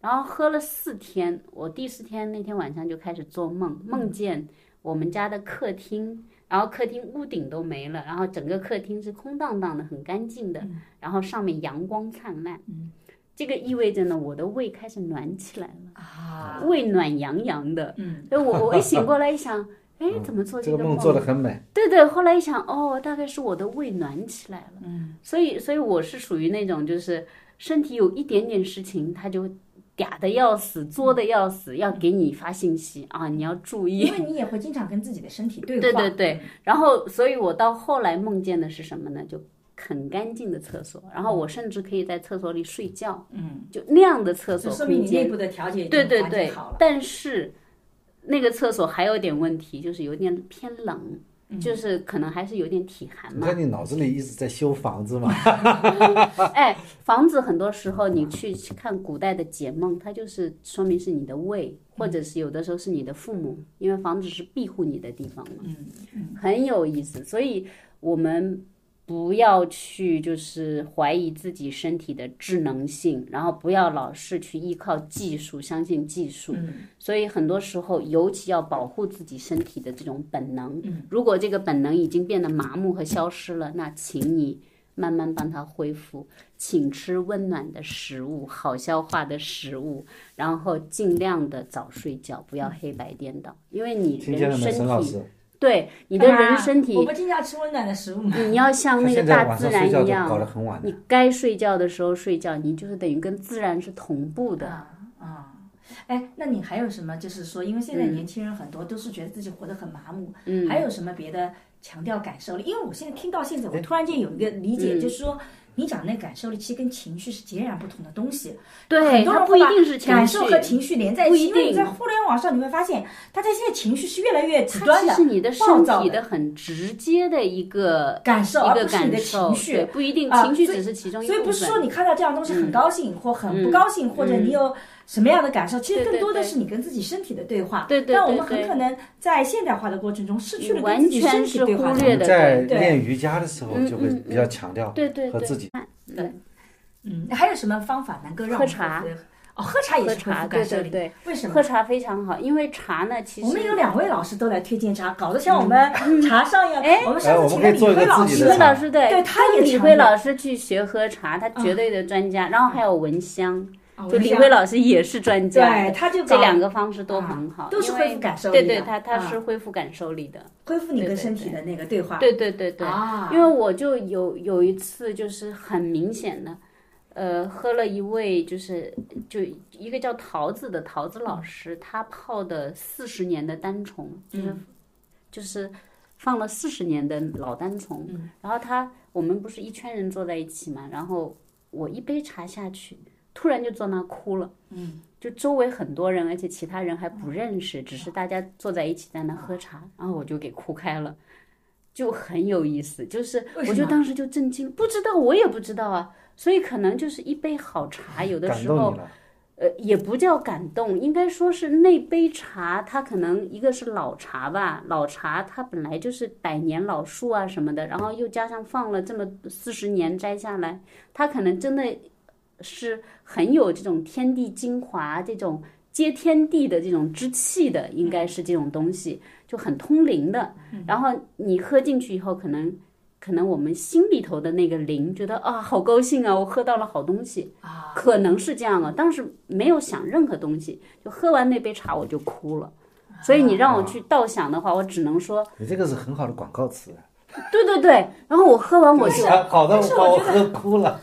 Speaker 3: 然后喝了四天。我第四天那天晚上就开始做梦，梦见我们家的客厅。然后客厅屋顶都没了，然后整个客厅是空荡荡的，很干净的，然后上面阳光灿烂，这个意味着呢，我的胃开始暖起来了，
Speaker 4: 啊，
Speaker 3: 胃暖洋洋的。
Speaker 4: 嗯，
Speaker 3: 所以我我一醒过来一想，哎，怎么做个
Speaker 2: 这个梦做的很美。
Speaker 3: 对对，后来一想，哦，大概是我的胃暖起来了。嗯，所以所以我是属于那种就是身体有一点点事情，它就嗲的要死，作的要死，要给你发信息啊，你要注意。
Speaker 4: 因为你也会经常跟自己的身体对话。
Speaker 3: 对对对，然后，所以我到后来梦见的是什么呢？就很干净的厕所，然后我甚至可以在厕所里睡觉，
Speaker 4: 嗯，
Speaker 3: 就那样的厕所
Speaker 4: 说明
Speaker 3: 空间。
Speaker 4: 你内部的调节
Speaker 3: 对对对。但是那个厕所还有点问题，就是有点偏冷，
Speaker 4: 嗯
Speaker 3: 就是可能还是有点体寒嘛。
Speaker 2: 那你脑子里一直在修房子嘛，
Speaker 3: 哎，房子很多时候你去看古代的解梦，它就是说明是你的胃，或者是有的时候是你的父母，因为房子是庇护你的地方嘛，
Speaker 4: 嗯
Speaker 3: 很有意思。所以我们不要去就是怀疑自己身体的智能性，然后不要老是去依靠技术，相信技术。
Speaker 4: 嗯
Speaker 3: 所以很多时候，尤其要保护自己身体的这种本能。
Speaker 4: 嗯
Speaker 3: 如果这个本能已经变得麻木和消失了，那请你慢慢帮他恢复。请吃温暖的食物，好消化的食物，然后尽量的早睡觉，不要黑白颠倒，因为你
Speaker 2: 听见了没，
Speaker 3: 人身体
Speaker 2: 沈老师？
Speaker 3: 对你的人身体
Speaker 4: 我，不经常吃温暖的食物吗？
Speaker 3: 你要像那个大自然一样，
Speaker 2: 搞得很晚
Speaker 3: 你。该睡觉的时候睡觉，你就是等于跟自然是同步的。
Speaker 4: 啊啊。哎，那你还有什么？就是说，因为现在年轻人很多都是觉得自己活得很麻木，
Speaker 3: 嗯，
Speaker 4: 还有什么别的强调感受力？因为我现在听到现在，我突然间有一个理解，
Speaker 3: 嗯
Speaker 4: 就是说。你讲那感受力其实跟情绪是截然不同的东西，
Speaker 3: 对，
Speaker 4: 很多
Speaker 3: 它
Speaker 4: 人会把
Speaker 3: 不一定是情绪
Speaker 4: 感受，和情绪连在一起。因为你在互联网上你会发现，大家现在情绪是越来越极端的，
Speaker 3: 其实你的身体的很直接的一个
Speaker 4: 感受，
Speaker 3: 一个
Speaker 4: 而不是你的
Speaker 3: 感受，
Speaker 4: 情绪
Speaker 3: 对，。不一定情绪只是其中一部分。
Speaker 4: 所以不是说你看到这样东西很高兴、或很不高兴，或者你有什么样的感受，其实更多的是你跟自己身体的对话。
Speaker 3: 对对
Speaker 4: 但我们
Speaker 3: 对对。
Speaker 4: 很可能在现代化的过程中失去了跟
Speaker 3: 完
Speaker 4: 自己身
Speaker 3: 全是
Speaker 4: 体对话
Speaker 3: 忽略的
Speaker 2: 我们在练瑜伽的时候
Speaker 3: 嗯
Speaker 2: 就会
Speaker 3: 嗯
Speaker 2: 比较强调
Speaker 3: 对对对。
Speaker 2: 和自己。
Speaker 3: 对。
Speaker 4: 嗯，还有什么方法能够让我们
Speaker 3: 喝茶？
Speaker 4: 哦，喝茶也是恢
Speaker 3: 茶，
Speaker 4: 复感受力。
Speaker 3: 对。对对，
Speaker 4: 为什么？
Speaker 3: 喝？茶非常好，因为茶呢，其实
Speaker 4: 我们有两位老师都来推荐茶，搞得像我们 茶商一样。
Speaker 3: 哎。
Speaker 4: 我们上次请了李辉老师。
Speaker 3: 李辉老师对，
Speaker 4: 对他也
Speaker 3: 跟李辉老师去学喝茶，他绝对的专家。然后还有蚊香，就李辉老师也是专家。
Speaker 4: 对，他就
Speaker 3: 这两个方式都很好，
Speaker 4: 都是恢复感受力的。
Speaker 3: 对对，他他
Speaker 4: 啊
Speaker 3: 是恢复感受力的。
Speaker 4: 恢复你跟身体的那个对话。
Speaker 3: 对对对对，
Speaker 4: 啊，
Speaker 3: 因为我就有有一次就是很明显的，呃，喝了一位就是就一个叫桃子的桃子老师，他泡的四十年的单丛，就是、就是放了四十年的老单丛，然后他我们不是一圈人坐在一起嘛，然后我一杯茶下去，突然就坐那哭了，嗯，就周围很多人，而且其他人还不认识，只是大家坐在一起在那喝茶，然后我就给哭开了。就很有意思，就是我就当时就震惊，不知道我也不知道啊，所以可能就是一杯好茶，有的时候。呃也不叫感动，应该说是那杯茶它可能一个是老茶吧，老茶它本来就是百年老树啊什么的，然后又加上放了这么四十年摘下来，它可能真的是很有这种天地精华这种。接天地的这种之气的，应该是这种东西，就很通灵的。然后你喝进去以后，可能可能我们心里头的那个灵觉得啊，好高兴啊，我喝到了好东西，
Speaker 4: 啊，
Speaker 3: 可能是这样啊。当时没有想任何东西，就喝完那杯茶我就哭了。所以你让我去倒想的话，我只能说，
Speaker 2: 你这个是很好的广告词，
Speaker 3: 对对对。然后我喝完我就，
Speaker 2: 啊好的 我喝哭了。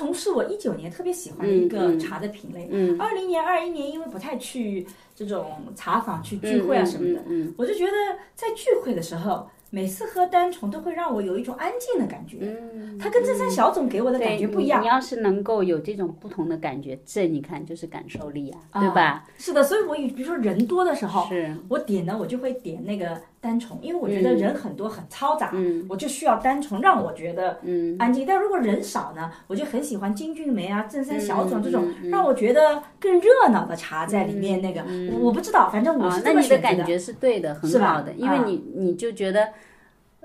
Speaker 4: 但是我一九年特别喜欢的一个茶的品类。
Speaker 3: 嗯
Speaker 4: 二零年、二一年因为不太去这种茶坊去聚会啊什么的，
Speaker 3: 嗯嗯
Speaker 4: 我就觉得在聚会的时候，每次喝单丛都会让我有一种安静的感觉。
Speaker 3: 嗯，
Speaker 4: 它跟这山小种给我的感觉不一样
Speaker 3: 你。你要是能够有这种不同的感觉，这你看就是感受力啊，
Speaker 4: 啊
Speaker 3: 对吧？
Speaker 4: 是的，所以我比如说人多的时候，
Speaker 3: 是，
Speaker 4: 我点呢，我就会点那个单重，因为我觉得人很多很嘈杂，
Speaker 3: 嗯。
Speaker 4: 我就需要单重让我觉得
Speaker 3: 嗯。
Speaker 4: 安静。但如果人少呢，我就很喜欢金骏眉啊、正山小种这种让我觉得更热闹的茶在里面。那个。我我不知道，反正我
Speaker 3: 那你的感觉是对的，很好的，因为
Speaker 4: 啊。
Speaker 3: 你你就觉得，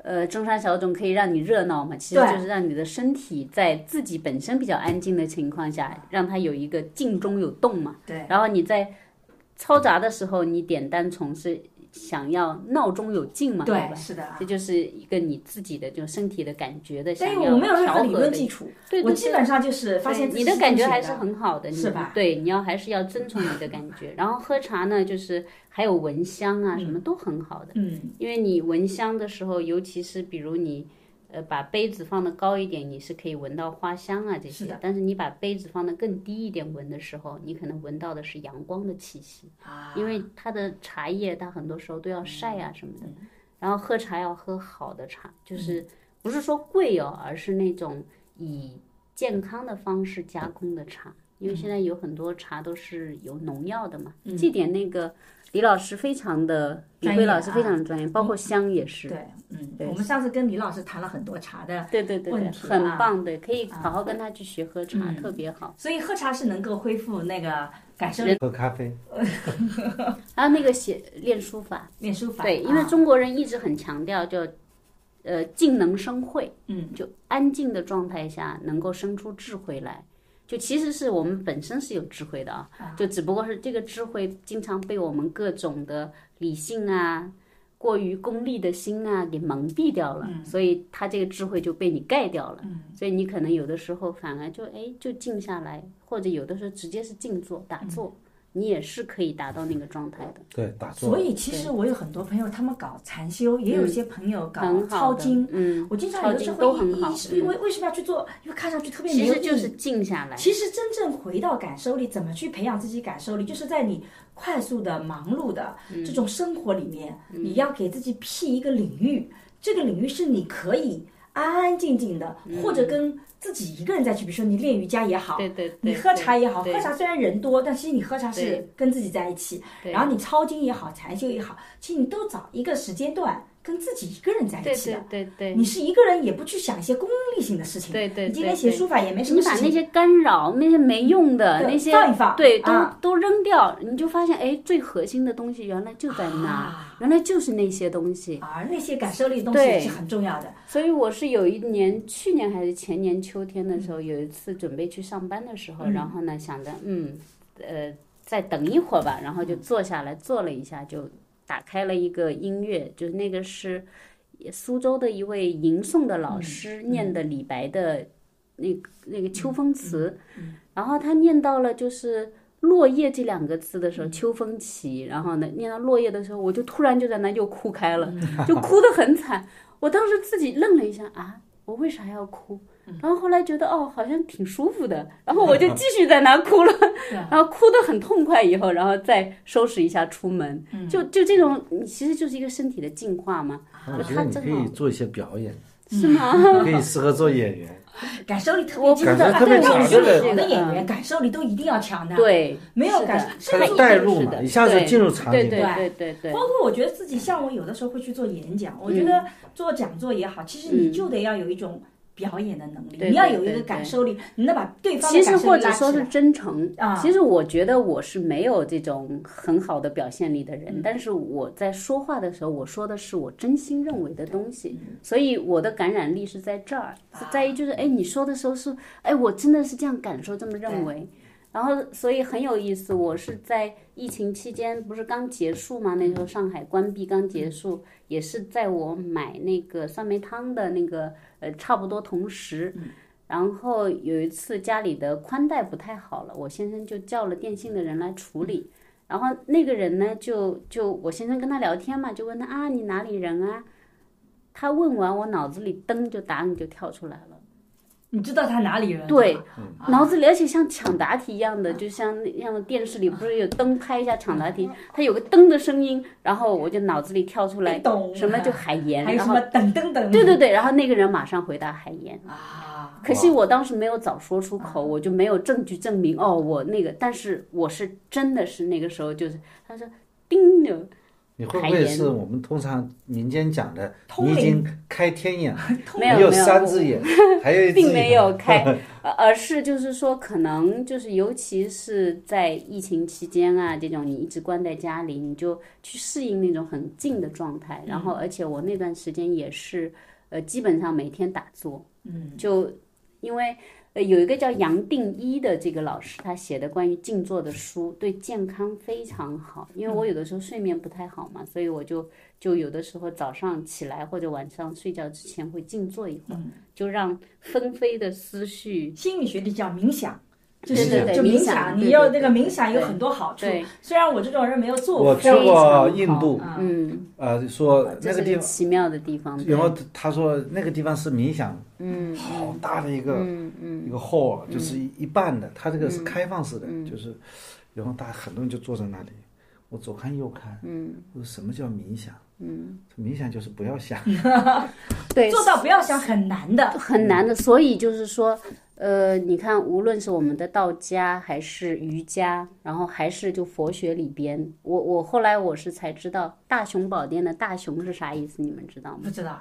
Speaker 3: 呃，中山小种可以让你热闹嘛，其实就是让你的身体在自己本身比较安静的情况下，让它有一个静中有动嘛。
Speaker 4: 对。
Speaker 3: 然后你在嘈杂的时候，你点单从是想要闹中有静嘛，对吧，？
Speaker 4: 是的。
Speaker 3: 这就是一个你自己的就身体的感觉的，想要
Speaker 4: 我没有任何理
Speaker 3: 调和的
Speaker 4: 论基础，
Speaker 3: 对对对
Speaker 4: 我基本上就是发现
Speaker 3: 你的感觉还是很好的，你
Speaker 4: 是吧
Speaker 3: 对，你要还是要遵从你的感觉。然后喝茶呢，就是还有闻香啊，什么都很好的。
Speaker 4: 嗯，
Speaker 3: 因为你闻香的时候，尤其是比如你，呃，把杯子放得高一点，你是可以闻到花香啊这些。但是你把杯子放得更低一点闻的时候，你可能闻到的是阳光的气息，
Speaker 4: 啊，
Speaker 3: 因为它的茶叶它很多时候都要晒啊什么的。
Speaker 4: 嗯
Speaker 3: 然后喝茶要喝好的茶，就是不是说贵哦，而是那种以健康的方式加工的茶。因为现在有很多茶都是有农药的嘛，这点那个李老师非常的，李辉老师非
Speaker 4: 啊
Speaker 3: 常的专业，包括香也是。
Speaker 4: 对，嗯，
Speaker 3: 对
Speaker 4: 我们上次跟李老师谈了很多茶的，
Speaker 3: 对对对对，
Speaker 4: 问题啊
Speaker 3: 很棒，对，可以好好跟他去学喝茶，特别好。
Speaker 4: 所以喝茶是能够恢复那个感受
Speaker 2: 喝咖啡，
Speaker 3: 还有那个写练书法，
Speaker 4: 练书法，
Speaker 3: 对，因为
Speaker 4: 啊
Speaker 3: 中国人一直很强调就，呃，静能生慧，
Speaker 4: 嗯，
Speaker 3: 就安静的状态下能够生出智慧来。就其实是我们本身是有智慧的啊，就只不过是这个智慧经常被我们各种的理性啊，过于功利的心啊给蒙蔽掉了，所以他这个智慧就被你盖掉了。所以你可能有的时候反而就哎就静下来，或者有的时候直接是静坐打坐，你也是可以达到那个状态的。
Speaker 2: 对，打坐。
Speaker 4: 所以其实我有很多朋友，他们搞禅修，也有一些朋友搞抄经。
Speaker 3: 嗯，
Speaker 4: 我经常有的时候会
Speaker 3: 抄经都很好
Speaker 4: 意识，因为为什么要去做？因为看上去特别没
Speaker 3: 其
Speaker 4: 有意义
Speaker 3: 实就是静下来。
Speaker 4: 其实真正回到感受力，怎么去培养自己感受力，就是在你快速的、忙碌的
Speaker 3: 嗯
Speaker 4: 这种生活里面，你要给自己辟一个领域，这个领域是你可以安安静静的，或者跟自己一个人再去，比如说你练瑜伽也好，
Speaker 3: 嗯对对对，
Speaker 4: 你喝茶也好，喝茶虽然人多，但其实你喝茶是跟自己在一起，然后你抄经也好，禅修也好，其实你都找一个时间段跟自己一个人在一起的。
Speaker 3: 对对对，
Speaker 4: 你是一个人，也不去想一些功利性的事情。
Speaker 3: 对对
Speaker 4: 你今天写书法也没什么事情。
Speaker 3: 你把那些干扰、那些没用的那些
Speaker 4: 放一放
Speaker 3: 对，都、
Speaker 4: 啊
Speaker 3: 都扔掉，你就发现，哎，最核心的东西原来就在那原来就是那些东西。
Speaker 4: 而那些感受力的东
Speaker 3: 对
Speaker 4: 西是很重要的。
Speaker 3: 所以我是有一年，去年还是前年秋天的时候，有一次准备去上班的时候，
Speaker 4: 嗯
Speaker 3: 然后呢想着，嗯，呃，再等一会儿吧，然后就坐下来坐了一下，就打开了一个音乐，就是那个是苏州的一位吟诵的老师念的李白的那那个秋风词，然后他念到了就是。落叶这两个字的时候，秋风起，然后呢，念到落叶的时候，我就突然就在那又哭开了，就哭得很惨。我当时自己愣了一下啊，我为啥要哭？然后后来觉得哦，好像挺舒服的，然后我就继续在那哭了，然后哭得很痛快，以后然后再收拾一下出门，就就这种，其实就是一个身体的进化嘛，
Speaker 2: 我觉得你可以做一些表演，
Speaker 3: 是吗？
Speaker 2: 可以适合做演员。
Speaker 4: 感受力特别强，
Speaker 2: 特别强
Speaker 4: 对
Speaker 2: 这个
Speaker 4: 好的演员感受力都一定要强的。，
Speaker 3: 对，
Speaker 4: 没有感
Speaker 2: 它是
Speaker 4: 甚至
Speaker 2: 代入嘛，
Speaker 3: 是的。
Speaker 2: 一下子进入场景。
Speaker 3: 对对对。对对
Speaker 4: 包，括我觉得自己，像我有的时候会去做演讲，我觉
Speaker 3: 嗯。
Speaker 4: 得做讲座也好，其实你就得要有一种表演的能力，
Speaker 3: 对
Speaker 4: 你要有一个感受力，你能把对方的
Speaker 3: 其实或者说是。真诚
Speaker 4: 啊。
Speaker 3: 其实我觉得我是没有这种很好的表现力的
Speaker 4: 嗯。
Speaker 3: 人，但是我在说话的时候，我说的是我真心认为的东西，
Speaker 4: 嗯。
Speaker 3: 所以我的感染力是在这儿，在于就是哎，你说的时候是哎，我真的是这样感受，这么认为。然后，所以很有意思。我是在疫情期间，不是刚结束嘛？那时候上海关闭刚结束，也是在我买那个酸梅汤的那个呃，差不多同时。然后有一次家里的宽带不太好了，我先生就叫了电信的人来处理。然后那个人呢，就就我先生跟他聊天嘛，就问他啊，你哪里人啊？他问完，我脑子里噔就答案就跳出来了。
Speaker 4: 你知道他哪里人？
Speaker 3: 对，脑子里而且像抢答题一样的，就像那样的电视里不是有灯拍一下抢答题，它有个灯的声音，然后我就脑子里跳出来什么就海盐，
Speaker 4: 还有什么等等等？
Speaker 3: 对对对，然后那个人马上回答海盐。
Speaker 4: 啊，
Speaker 3: 可惜我当时没有早说出口，我就没有证据证明哦，我那个，但是我是真的是那个时候就是他说叮的，
Speaker 2: 你会不会是我们通常民间讲的，你已经开天眼了，你有
Speaker 3: 没有没有
Speaker 2: 三只眼，还有一只眼
Speaker 3: 并没有开，呃而是就是说，可能就是尤其是在疫情期间啊，这种你一直关在家里，你就去适应那种很静的状态。然后，而且我那段时间也是，呃，基本上每天打坐，
Speaker 4: 嗯，
Speaker 3: 就因为。呃，有一个叫杨定一的这个老师，他写的关于静坐的书，对健康非常好。因为我有的时候睡眠不太好嘛，所以我就就有的时候早上起来或者晚上睡觉之前会静坐一会儿，就让纷飞的思绪
Speaker 4: 心理学里叫冥想。就是就冥
Speaker 3: 冥想
Speaker 4: 你要那个冥想有很多好处。虽然我这种人没有做过，
Speaker 2: 我去过印度，
Speaker 4: 啊
Speaker 3: 嗯，
Speaker 2: 呃，说那个地方，
Speaker 3: 奇妙的地方。
Speaker 2: 然后他说那个地方是冥想，
Speaker 3: 嗯
Speaker 2: 好大的一个
Speaker 3: 嗯嗯
Speaker 2: 一个 hall，就是一一半的，它这个是开放式的，就是，然后大家很多人就坐在那里，我左看右看，
Speaker 3: 嗯
Speaker 2: 我说什么叫冥想？
Speaker 3: 嗯，
Speaker 2: 明显就是不要想，
Speaker 3: 对，
Speaker 4: 做到不要想很难的。
Speaker 3: 很难的。所以就是说，呃，你看，无论是我们的道家还是瑜伽，然后还是就佛学里边，我我后来我是才知道，大雄宝殿的大雄是啥意思，你们知道吗
Speaker 4: 不？知道，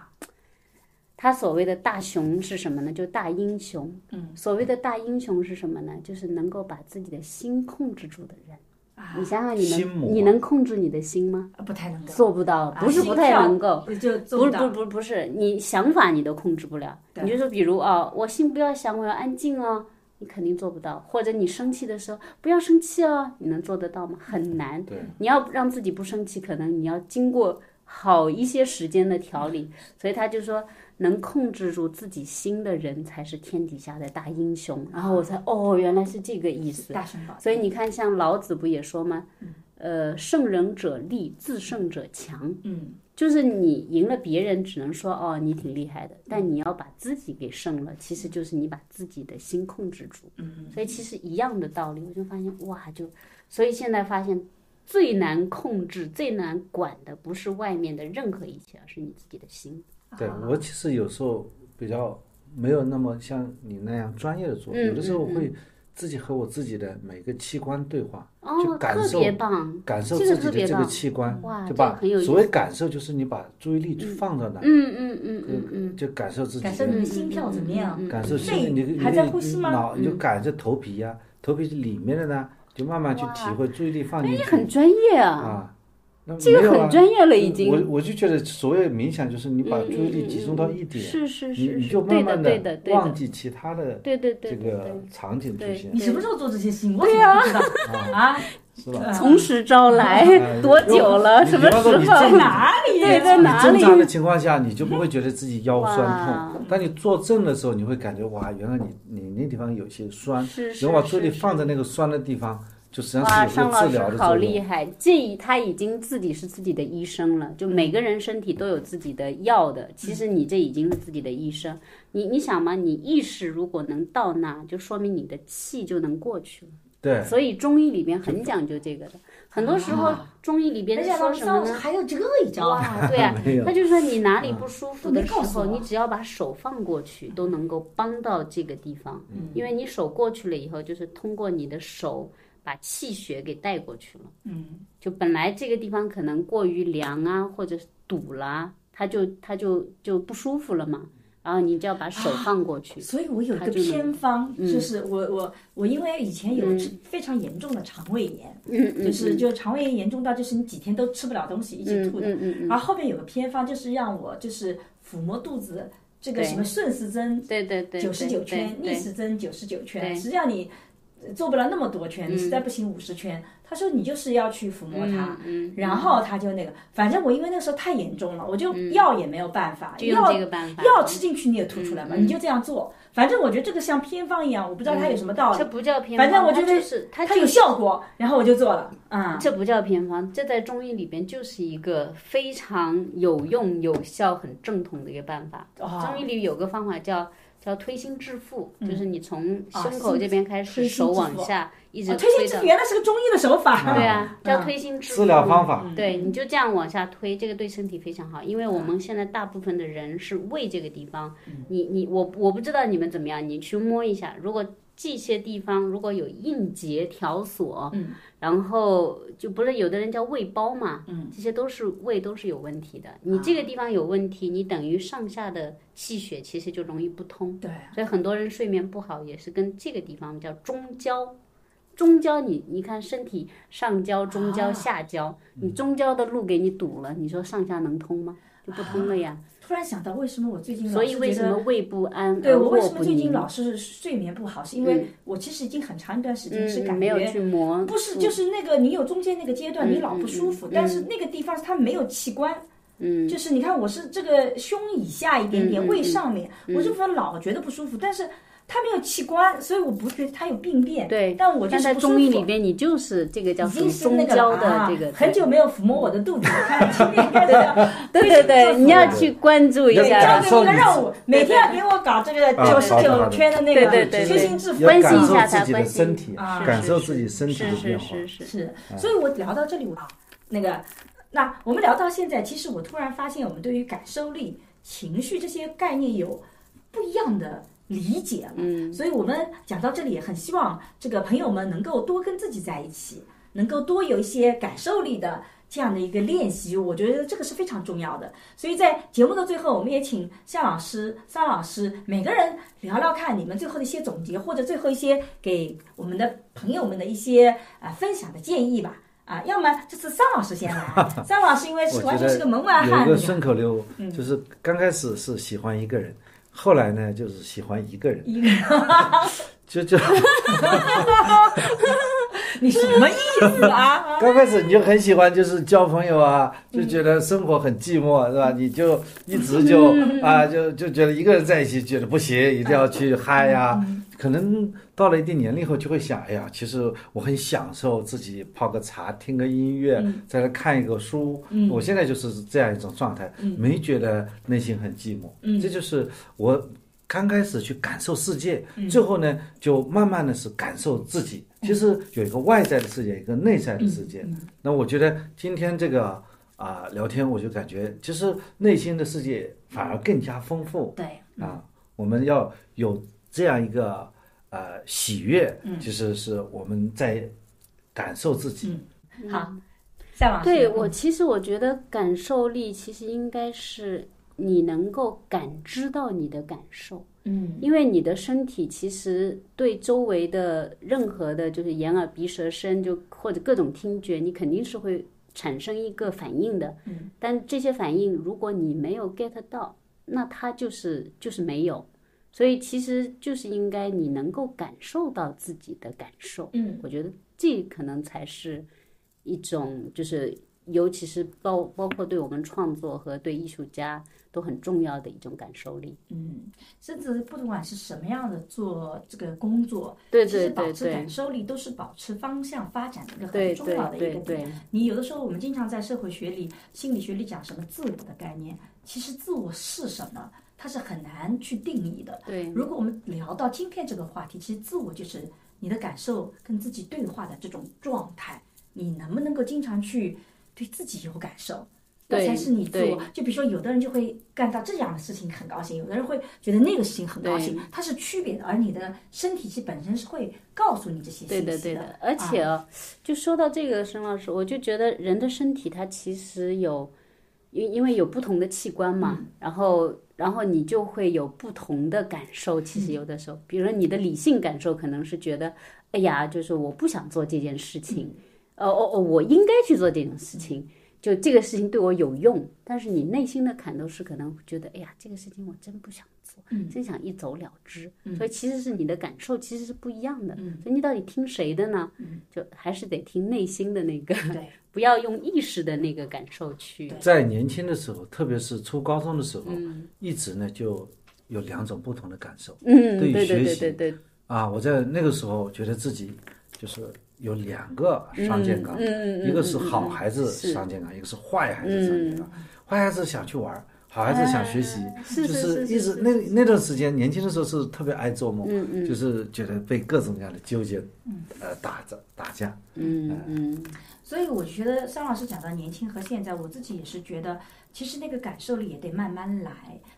Speaker 3: 他所谓的大雄是什么呢？就大英雄。
Speaker 4: 嗯，
Speaker 3: 所谓的大英雄是什么呢？就是能够把自己的心控制住的人。
Speaker 4: 啊
Speaker 3: 你想想，你能你能控制你的心吗？
Speaker 4: 不太能够，
Speaker 3: 做不到，不是不太能够。
Speaker 4: 啊就
Speaker 3: 不是。不是不是不是，你想法你都控制不了。你就说，比如啊、我心不要想，我要安静哦，你肯定做不到。或者你生气的时候不要生气哦，你能做得到吗？很难。
Speaker 2: 对，
Speaker 3: 你要让自己不生气，可能你要经过好一些时间的调理，所以他就说，能控制住自己心的人才是天底下的大英雄。然后我才哦，原来是这个意思。
Speaker 4: 大
Speaker 3: 所以你看，像老子不也说吗？呃，胜人者力，自胜者强。
Speaker 4: 嗯，
Speaker 3: 就是你赢了别人，只能说哦你挺厉害的，但你要把自己给胜了，其实就是你把自己的心控制住。
Speaker 4: 嗯，
Speaker 3: 所以其实一样的道理，我就发现哇，就所以现在发现最难控制、最难管的不是外面的任何一切，而是你自己的心。
Speaker 2: 对我其实有时候比较没有那么像你那样专业的做，
Speaker 3: 嗯
Speaker 2: 有的时候
Speaker 3: 嗯嗯
Speaker 2: 会自己和我自己的每个器官对话，
Speaker 3: 哦
Speaker 2: 就，感受感受自己的这个器官
Speaker 3: 哇，
Speaker 2: 就
Speaker 3: 这个
Speaker 2: 把所谓感受就是你把注意力去放到哪，
Speaker 3: 嗯嗯嗯嗯嗯，
Speaker 2: 就感受自己
Speaker 4: 感受
Speaker 2: 的
Speaker 4: 你的心跳怎么样？
Speaker 3: 嗯
Speaker 2: 感受心
Speaker 4: 肺，
Speaker 2: 你你
Speaker 4: 还在
Speaker 2: 你
Speaker 4: 呼吸吗
Speaker 2: 脑你就感受头皮呀，头皮里面的呢，就慢慢去体会，注意力放进
Speaker 3: 你
Speaker 2: 去
Speaker 3: 很专业啊，
Speaker 2: 啊。那
Speaker 3: 这个很专业了已经。
Speaker 2: 我我就觉得所谓冥想就是你把
Speaker 3: 嗯
Speaker 2: 注意力
Speaker 3: 嗯
Speaker 2: 集中到一点，
Speaker 3: 是是
Speaker 2: 你你就慢慢
Speaker 3: 的，
Speaker 2: 忘记其他的
Speaker 3: 对对对
Speaker 2: 这
Speaker 3: 对对
Speaker 2: 个场景出现
Speaker 4: 你，什么时候做这些事情？我怎么不知道啊？
Speaker 2: 是吧？
Speaker 3: 从实招来
Speaker 2: 哎
Speaker 3: 多久了？什么时候？
Speaker 2: 你正
Speaker 4: 哪里？
Speaker 3: 对，在
Speaker 2: 你
Speaker 3: 哪
Speaker 2: 正常的？情况下，你就不会觉得自己腰酸痛。当你坐正的时候，你会感觉哇，原来你你那地方有些酸，
Speaker 3: 是是
Speaker 2: 然后把注意力放在那个酸的地方，就实际上
Speaker 3: 哇，
Speaker 2: 是有
Speaker 3: 尚老师
Speaker 2: 个治疗的
Speaker 3: 好。厉害！这他已经自己是自己的医生了。就每个人身体都有自己的药的，其实你这已经是自己的医生。你你想嘛，你意识如果能到那，就说明你的气就能过去了。
Speaker 2: 对，
Speaker 3: 所以中医里边很讲究这个的。很多时候中医里边说什么呢？
Speaker 4: 还有这一招啊！
Speaker 3: 哇，对啊 他就说你哪里不舒服的时候，你只要把手放过去，都能够帮到这个地方。因为你手过去了以后，就是通过你的手把气血给带过去了。
Speaker 4: 嗯，
Speaker 3: 就本来这个地方可能过于凉啊，或者是堵了，它就它就就不舒服了嘛。然后你就要把手放过去。
Speaker 4: 所以我有一个偏方，
Speaker 3: 嗯
Speaker 4: 就是我我我因为以前有
Speaker 3: 嗯
Speaker 4: 非常严重的肠胃炎，
Speaker 3: 嗯嗯，
Speaker 4: 就是就肠胃炎严重到就是你几天都吃不了东西，一直
Speaker 3: 嗯
Speaker 4: 吐的。
Speaker 3: 嗯嗯嗯，
Speaker 4: 然后后面有个偏方，就是让我就是抚摸肚子，这个什么顺时针
Speaker 3: 对对对，
Speaker 4: 九十九圈，逆时针九十九圈，
Speaker 3: 对
Speaker 4: 实际上你呃做不了那么多圈，你实在不行五十圈。他说你就是要去抚摸它，
Speaker 3: 嗯，嗯
Speaker 4: 然后他就那个，反正我因为那时候太严重了，我就药也没有办法，药
Speaker 3: 这个办法，
Speaker 4: 药吃进去你也吐出来嘛，
Speaker 3: 嗯
Speaker 4: 你就这样做。反正我觉得这个像偏方一样，我不知道它有什么道理，
Speaker 3: 这不叫偏方，
Speaker 4: 反正我觉得
Speaker 3: 它就是它
Speaker 4: 它有效果，然后我就做了。啊、
Speaker 3: 这不叫偏方，这在中医里边就是一个非常有用、有效、很正统的一个办法。
Speaker 4: 哦
Speaker 3: 中医里有个方法叫叫推心置腹，就是你从
Speaker 4: 啊
Speaker 3: 胸口这边开始，手往下一直
Speaker 4: 啊推心置腹原来是个中医的手法。
Speaker 3: 对啊，叫
Speaker 4: 嗯
Speaker 3: 推心置腹。
Speaker 2: 治疗方法，
Speaker 3: 对，你就这样往下推，这个对身体非常好，因为我们现在大部分的人是胃这个地方，你你我我不知道你们怎么样，你去摸一下，如果这些地方如果有硬结条索，
Speaker 4: 嗯，
Speaker 3: 然后就不是有的人叫胃包嘛，
Speaker 4: 嗯，
Speaker 3: 这些都是胃都是有问题的，你这个地方有问题，你等于上下的气血其实就容易不通，
Speaker 4: 对，
Speaker 3: 所以很多人睡眠不好也是跟这个地方叫中焦。中焦你你看身体上焦、中焦、
Speaker 4: 啊
Speaker 3: 下焦，你中焦的路给你堵了，你说上下能通吗？就不通了呀。
Speaker 4: 突然想到为什么我最近老
Speaker 3: 所以为
Speaker 4: 是觉得
Speaker 3: 什么胃不安
Speaker 4: 对我为什么最近？老是睡眠不好，是因为我其实已经很长一段时间是
Speaker 3: 嗯，
Speaker 4: 感
Speaker 3: 没有
Speaker 4: 觉
Speaker 3: 去磨，
Speaker 4: 不是，就是那个你有中间那个阶段，
Speaker 3: 嗯
Speaker 4: 你老不舒服，但是那个地方它没有器官，
Speaker 3: 嗯，
Speaker 4: 就是你看我是这个胸以下一点点，胃上面，我这部分老觉得不舒服，但是它没有器官，所以我不觉得它有病变。
Speaker 3: 对
Speaker 4: 但我就是不舒服。
Speaker 3: 中医里边，你就是这个叫
Speaker 4: 已
Speaker 3: 属于
Speaker 4: 经是那个
Speaker 3: 中焦的
Speaker 4: 啊
Speaker 3: 这个，
Speaker 4: 很久没有抚摸我的肚子，我看今天应该这样。
Speaker 3: 对对对，你要去关注一，下
Speaker 4: 交，给你的任务，每天要给我搞这个
Speaker 2: 啊
Speaker 4: 九十九圈的那个
Speaker 3: 对对对
Speaker 4: 推心置腹
Speaker 2: 要
Speaker 3: 分析一下
Speaker 2: 自己的
Speaker 3: 它分析
Speaker 2: 身体，
Speaker 4: 啊
Speaker 2: 感受自己身体的
Speaker 3: 是是
Speaker 2: 变化。
Speaker 3: 是是，
Speaker 4: 是，所以我聊到这里啊，那个，那我们聊到现在，其实我突然发现，我们对于感受力、情绪这些概念有不一样的理解了。
Speaker 3: 嗯，
Speaker 4: 所以我们讲到这里，也很希望这个朋友们能够多跟自己在一起，能够多有一些感受力的这样的一个练习，我觉得这个是非常重要的。所以在节目的最后，我们也请向老师、桑老师每个人聊聊看你们最后的一些总结，或者最后一些给我们的朋友们的一些啊、呃分享的建议吧。啊，要么就是桑老师先来，桑老师因为是完全是个门外汉，
Speaker 2: 有一个顺口溜，
Speaker 4: 嗯
Speaker 2: 就是刚开始是喜欢一个人，后来呢就是喜欢一个人，
Speaker 4: 一个
Speaker 2: 就就
Speaker 4: 你什么意思啊？
Speaker 2: 刚开始你就很喜欢，就是交朋友啊，就觉得生活很寂寞，是吧？你就一直就啊，就就觉得一个人在一起觉得不行，一定要去嗨呀。可能到了一定年龄后，就会想，哎呀，其实我很享受自己泡个茶，听个音乐，再来看一个书。我现在就是这样一种状态，没觉得内心很寂寞。这就是我。刚开始去感受世界，最后呢，就慢慢的是感受自己。其实有一个外在的世界，一个内在的世界。那我觉得今天这个啊聊天，我就感觉其实内心的世界反而更加丰富。
Speaker 4: 对
Speaker 2: 啊，我们要有这样一个呃喜悦，其实是我们在感受自己。
Speaker 4: 好，夏老师，
Speaker 3: 对我其实我觉得感受力其实应该是。你能够感知到你的感受，
Speaker 4: 嗯，
Speaker 3: 因为你的身体其实对周围的任何的，就是眼耳鼻舌身，就或者各种听觉，你肯定是会产生一个反应的，
Speaker 4: 嗯，
Speaker 3: 但这些反应如果你没有 get 到，那它就是就是没有，所以其实就是应该你能够感受到自己的感受，
Speaker 4: 嗯，
Speaker 3: 我觉得这可能才是一种就是。尤其是包包括对我们创作和对艺术家都很重要的一种感受力。
Speaker 4: 嗯，甚至不管是什么样的做这个工作，
Speaker 3: 对对对
Speaker 4: 保持感受力都是保持方向发展的一个很重要的
Speaker 3: 一个点。
Speaker 4: 你有的时候我们经常在社会学里、心理学里讲什么自我的概念，其实自我是什么，它是很难去定义的。
Speaker 3: 对，
Speaker 4: 如果我们聊到今天这个话题，其实自我就是你的感受跟自己对话的这种状态，你能不能够经常去？对自己有感受，那才是你自我。就比如说，有的人就会干到这样的事情很高兴，有的人会觉得那个事情很高兴，它是区别的。而你的身体其实本身是会告诉你这些信息
Speaker 3: 的。对的，对的。而且，就说到这个，沈老师，我就觉得人的身体它其实有，因因为有不同的器官嘛，然后然后你就会有不同的感受。其实有的时候，比如说你的理性感受可能是觉得，哎呀，就是我不想做这件事情。哦哦哦！我应该去做这种事情，就这个事情对我有用。但是你内心的坎都是可能觉得，哎呀，这个事情我真不想做，真想一走了之。所以其实是你的感受其实是不一样的。所以你到底听谁的呢？就还是得听内心的那个，不要用意识的那个感受去。
Speaker 2: 在年轻的时候，特别是初高中的时候，一直呢就有两种不同的感受。
Speaker 3: 嗯，
Speaker 2: 对于学
Speaker 3: 习
Speaker 2: 啊，我在那个时候觉得自己就是。有两个双肩杠，一个是好孩子双肩杠，一个是坏孩子双健康。坏孩子想去玩，好孩子想学习，就是一直那那段时间年轻的时候是特别爱做梦，就是觉得被各种各样的纠结，呃打着打架。
Speaker 3: 嗯嗯。
Speaker 4: 所以我觉得桑老师讲到年轻和现在，我自己也是觉得，其实那个感受力也得慢慢来，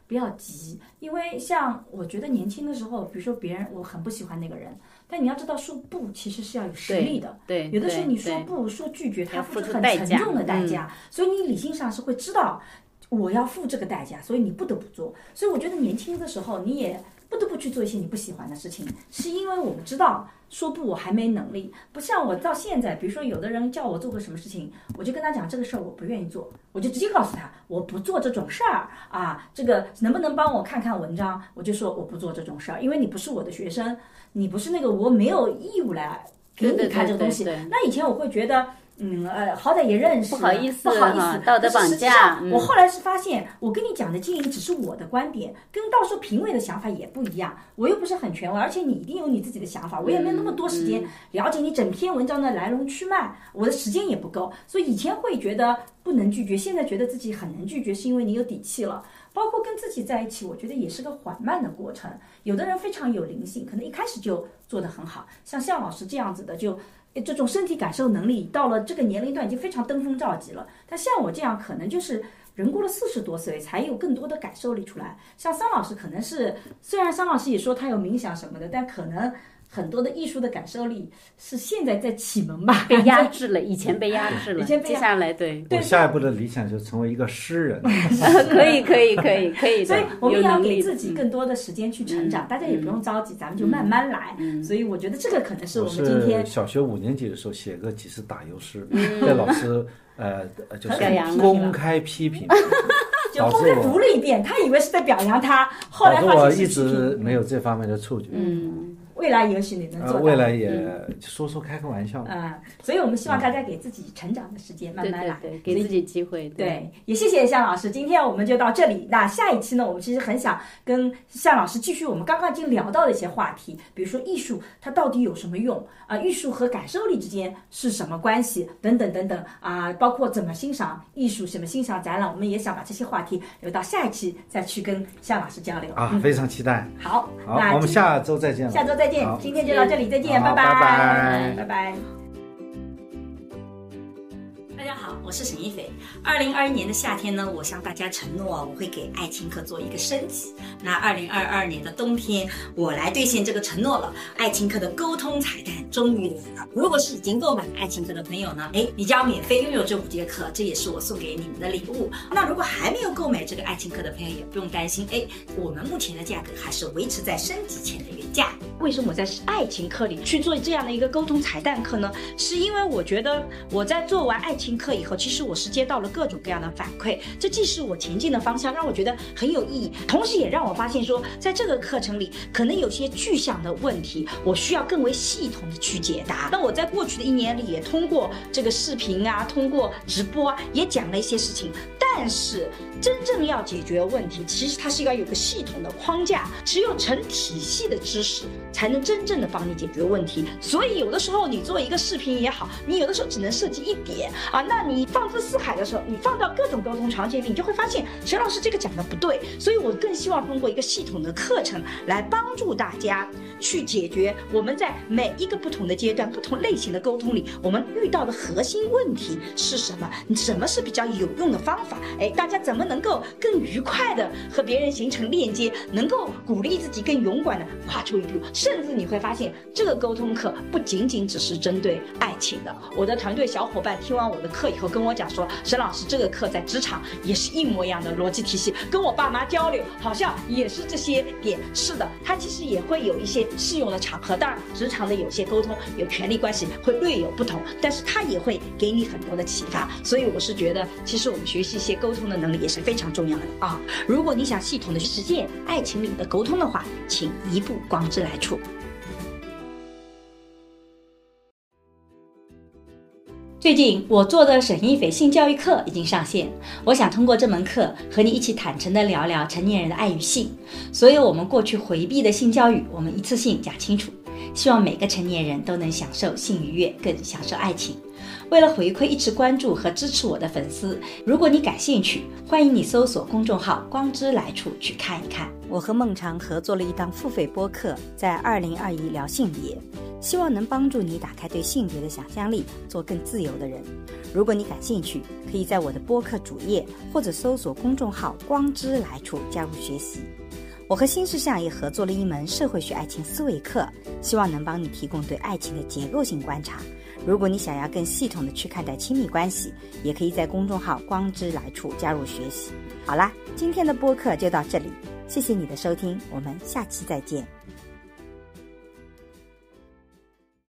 Speaker 4: 不要急。因为像我觉得年轻的时候，比如说别人我很不喜欢那个人。但你要知道，说不其实是要有实力的。
Speaker 3: 对，
Speaker 4: 有的时候你说不说拒绝，他付出很沉重的代价。所以你理性上是会知道，我要付这个代价，所以你不得不做。所以我觉得年轻的时候你也不得不去做一些你不喜欢的事情，是因为我们知道说不我还没能力。不像我到现在，比如说有的人叫我做个什么事情，我就跟他讲这个事儿我不愿意做，我就直接告诉他我不做这种事儿啊。这个能不能帮我看看文章？我就说我不做这种事儿，因为你不是我的学生。你不是那个，我没有义务来给你看这个东西。那以前我会觉得，嗯呃，好歹也认识，
Speaker 3: 不好意思，
Speaker 4: 不好意思，
Speaker 3: 道德绑架。
Speaker 4: 我后来是发现，我跟你讲的经营只是我的观点，跟到时候评委的想法也不一样。我又不是很权威，而且你一定有你自己的想法，我也没有那么多时间了解你整篇文章的来龙去脉，我的时间也不够。所以以前会觉得不能拒绝，现在觉得自己很能拒绝，是因为你有底气了。包括跟自己在一起，我觉得也是个缓慢的过程。有的人非常有灵性，可能一开始就做得很好，像向老师这样子的，就这种身体感受能力到了这个年龄段已经非常登峰造极了。但像我这样，可能就是人过了四十多岁才有更多的感受力出来。像桑老师可能是，虽然桑老师也说他有冥想什么的，但可能。很多的艺术的感受力是现在在启蒙吧，
Speaker 3: 被压 制了，以前被压制了，接下来对。
Speaker 2: 我下一步的理想就成为一个诗人。
Speaker 3: 可以可以可以可以
Speaker 4: 所以我们要给自己更多的时间去成长，大家也不用着急，咱们就慢慢来。所以我觉得这个可能是我们今天
Speaker 2: 小学五年级的时候写过几次打油诗，被老师呃就是公开批评，
Speaker 4: 就公开读了一遍，他以为是在表扬他，后来
Speaker 2: 我一直没有这方面的触觉。
Speaker 3: 嗯。未来也许你能做。
Speaker 2: 未来也
Speaker 3: 嗯
Speaker 2: 说说开个玩笑。
Speaker 3: 嗯，所以我们希望大家给自己成长的时间，慢慢来，
Speaker 5: 对对，给自己机会。
Speaker 3: 对，也谢谢向老师，今天我们就到这里。那下一期呢，我们其实很想跟向老师继续我们刚刚已经聊到的一些话题，比如说艺术它到底有什么用啊？艺术和感受力之间是什么关系？等等等等啊，包括怎么欣赏艺术，怎么欣赏展览，我们也想把这些话题留到下一期再去跟向老师交流
Speaker 2: 啊，
Speaker 3: 嗯
Speaker 2: 非常期待。
Speaker 3: 好，
Speaker 2: 好，
Speaker 3: 那
Speaker 2: 我们下周再见了。
Speaker 3: 下周再见，今天就到这里，再见，拜
Speaker 2: 拜。拜
Speaker 3: 拜。大家好，我是沈一斐。二零二一年的夏天呢，我向大家承诺，我会给爱情课做一个升级。那二零二二年的冬天，我来兑现这个承诺了。爱情课的沟通彩蛋终于来了。如果是已经购买爱情课的朋友呢，哎，你将免费拥有这五节课，这也是我送给你们的礼物。那如果还没有购买这个爱情课的朋友，也不用担心，哎，我们目前的价格还是维持在升级前的原价。
Speaker 4: 为什么我在爱情课里去做这样的一个沟通彩蛋课呢？是因为我觉得我在做完爱情课以后，其实我是接到了各种各样的反馈，这既是我前进的方向，让我觉得很有意义，同时也让我发现说，在这个课程里可能有些具象的问题，我需要更为系统的去解答。那我在过去的一年里，也通过这个视频啊，通过直播啊，也讲了一些事情，但是真正要解决问题，其实它是要有个系统的框架，只有成体系的知识，才能真正的帮你解决问题。所以有的时候你做一个视频也好，你有的时候只能涉及一点啊，那你放之四海的时候，你放到各种沟通场景里，你就会发现陈老师这个讲的不对。所以我更希望通过一个系统的课程来帮助大家去解决我们在每一个不同的阶段、不同类型的沟通里，我们遇到的核心问题是什么？什么是比较有用的方法？哎，大家怎么能够更愉快的和别人形成链接，能够鼓励自己更勇敢的跨出一步？甚至你会发现，这个沟通课不仅仅只是针对爱情的。我的团队小伙伴听完我课以后跟我讲说，沈老师这个课在职场也是一模一样的逻辑体系，跟我爸妈交流好像也是这些点。是的，它其实也会有一些适用的场合。当然，职场的有些沟通有权利关系会略有不同，但是它也会给你很多的启发。所以我是觉得，其实我们学习一些沟通的能力也是非常重要的啊。如果你想系统的实践爱情里的沟通的话，请移步光之来处。最近我做的沈一斐性教育课已经上线，我想通过这门课和你一起坦诚地聊聊成年人的爱与性，所有我们过去回避的性教育，我们一次性讲清楚。希望每个成年人都能享受性愉悦，更享受爱情。为了回馈一直关注和支持我的粉丝，如果你感兴趣，欢迎你搜索公众号“光之来处”去看一看。我和孟常合作了一档付费播客，在二零二一聊性别，希望能帮助你打开对性别的想象力，做更自由的人。如果你感兴趣，可以在我的播客主页或者搜索公众号“光之来处”加入学习。我和新事项也合作了一门社会学爱情思维课，希望能帮你提供对爱情的结构性观察。如果你想要更系统的去看待亲密关系，也可以在公众号“光之来处”加入学习。好啦，今天的播客就到这里，谢谢你的收听，我们下期再见。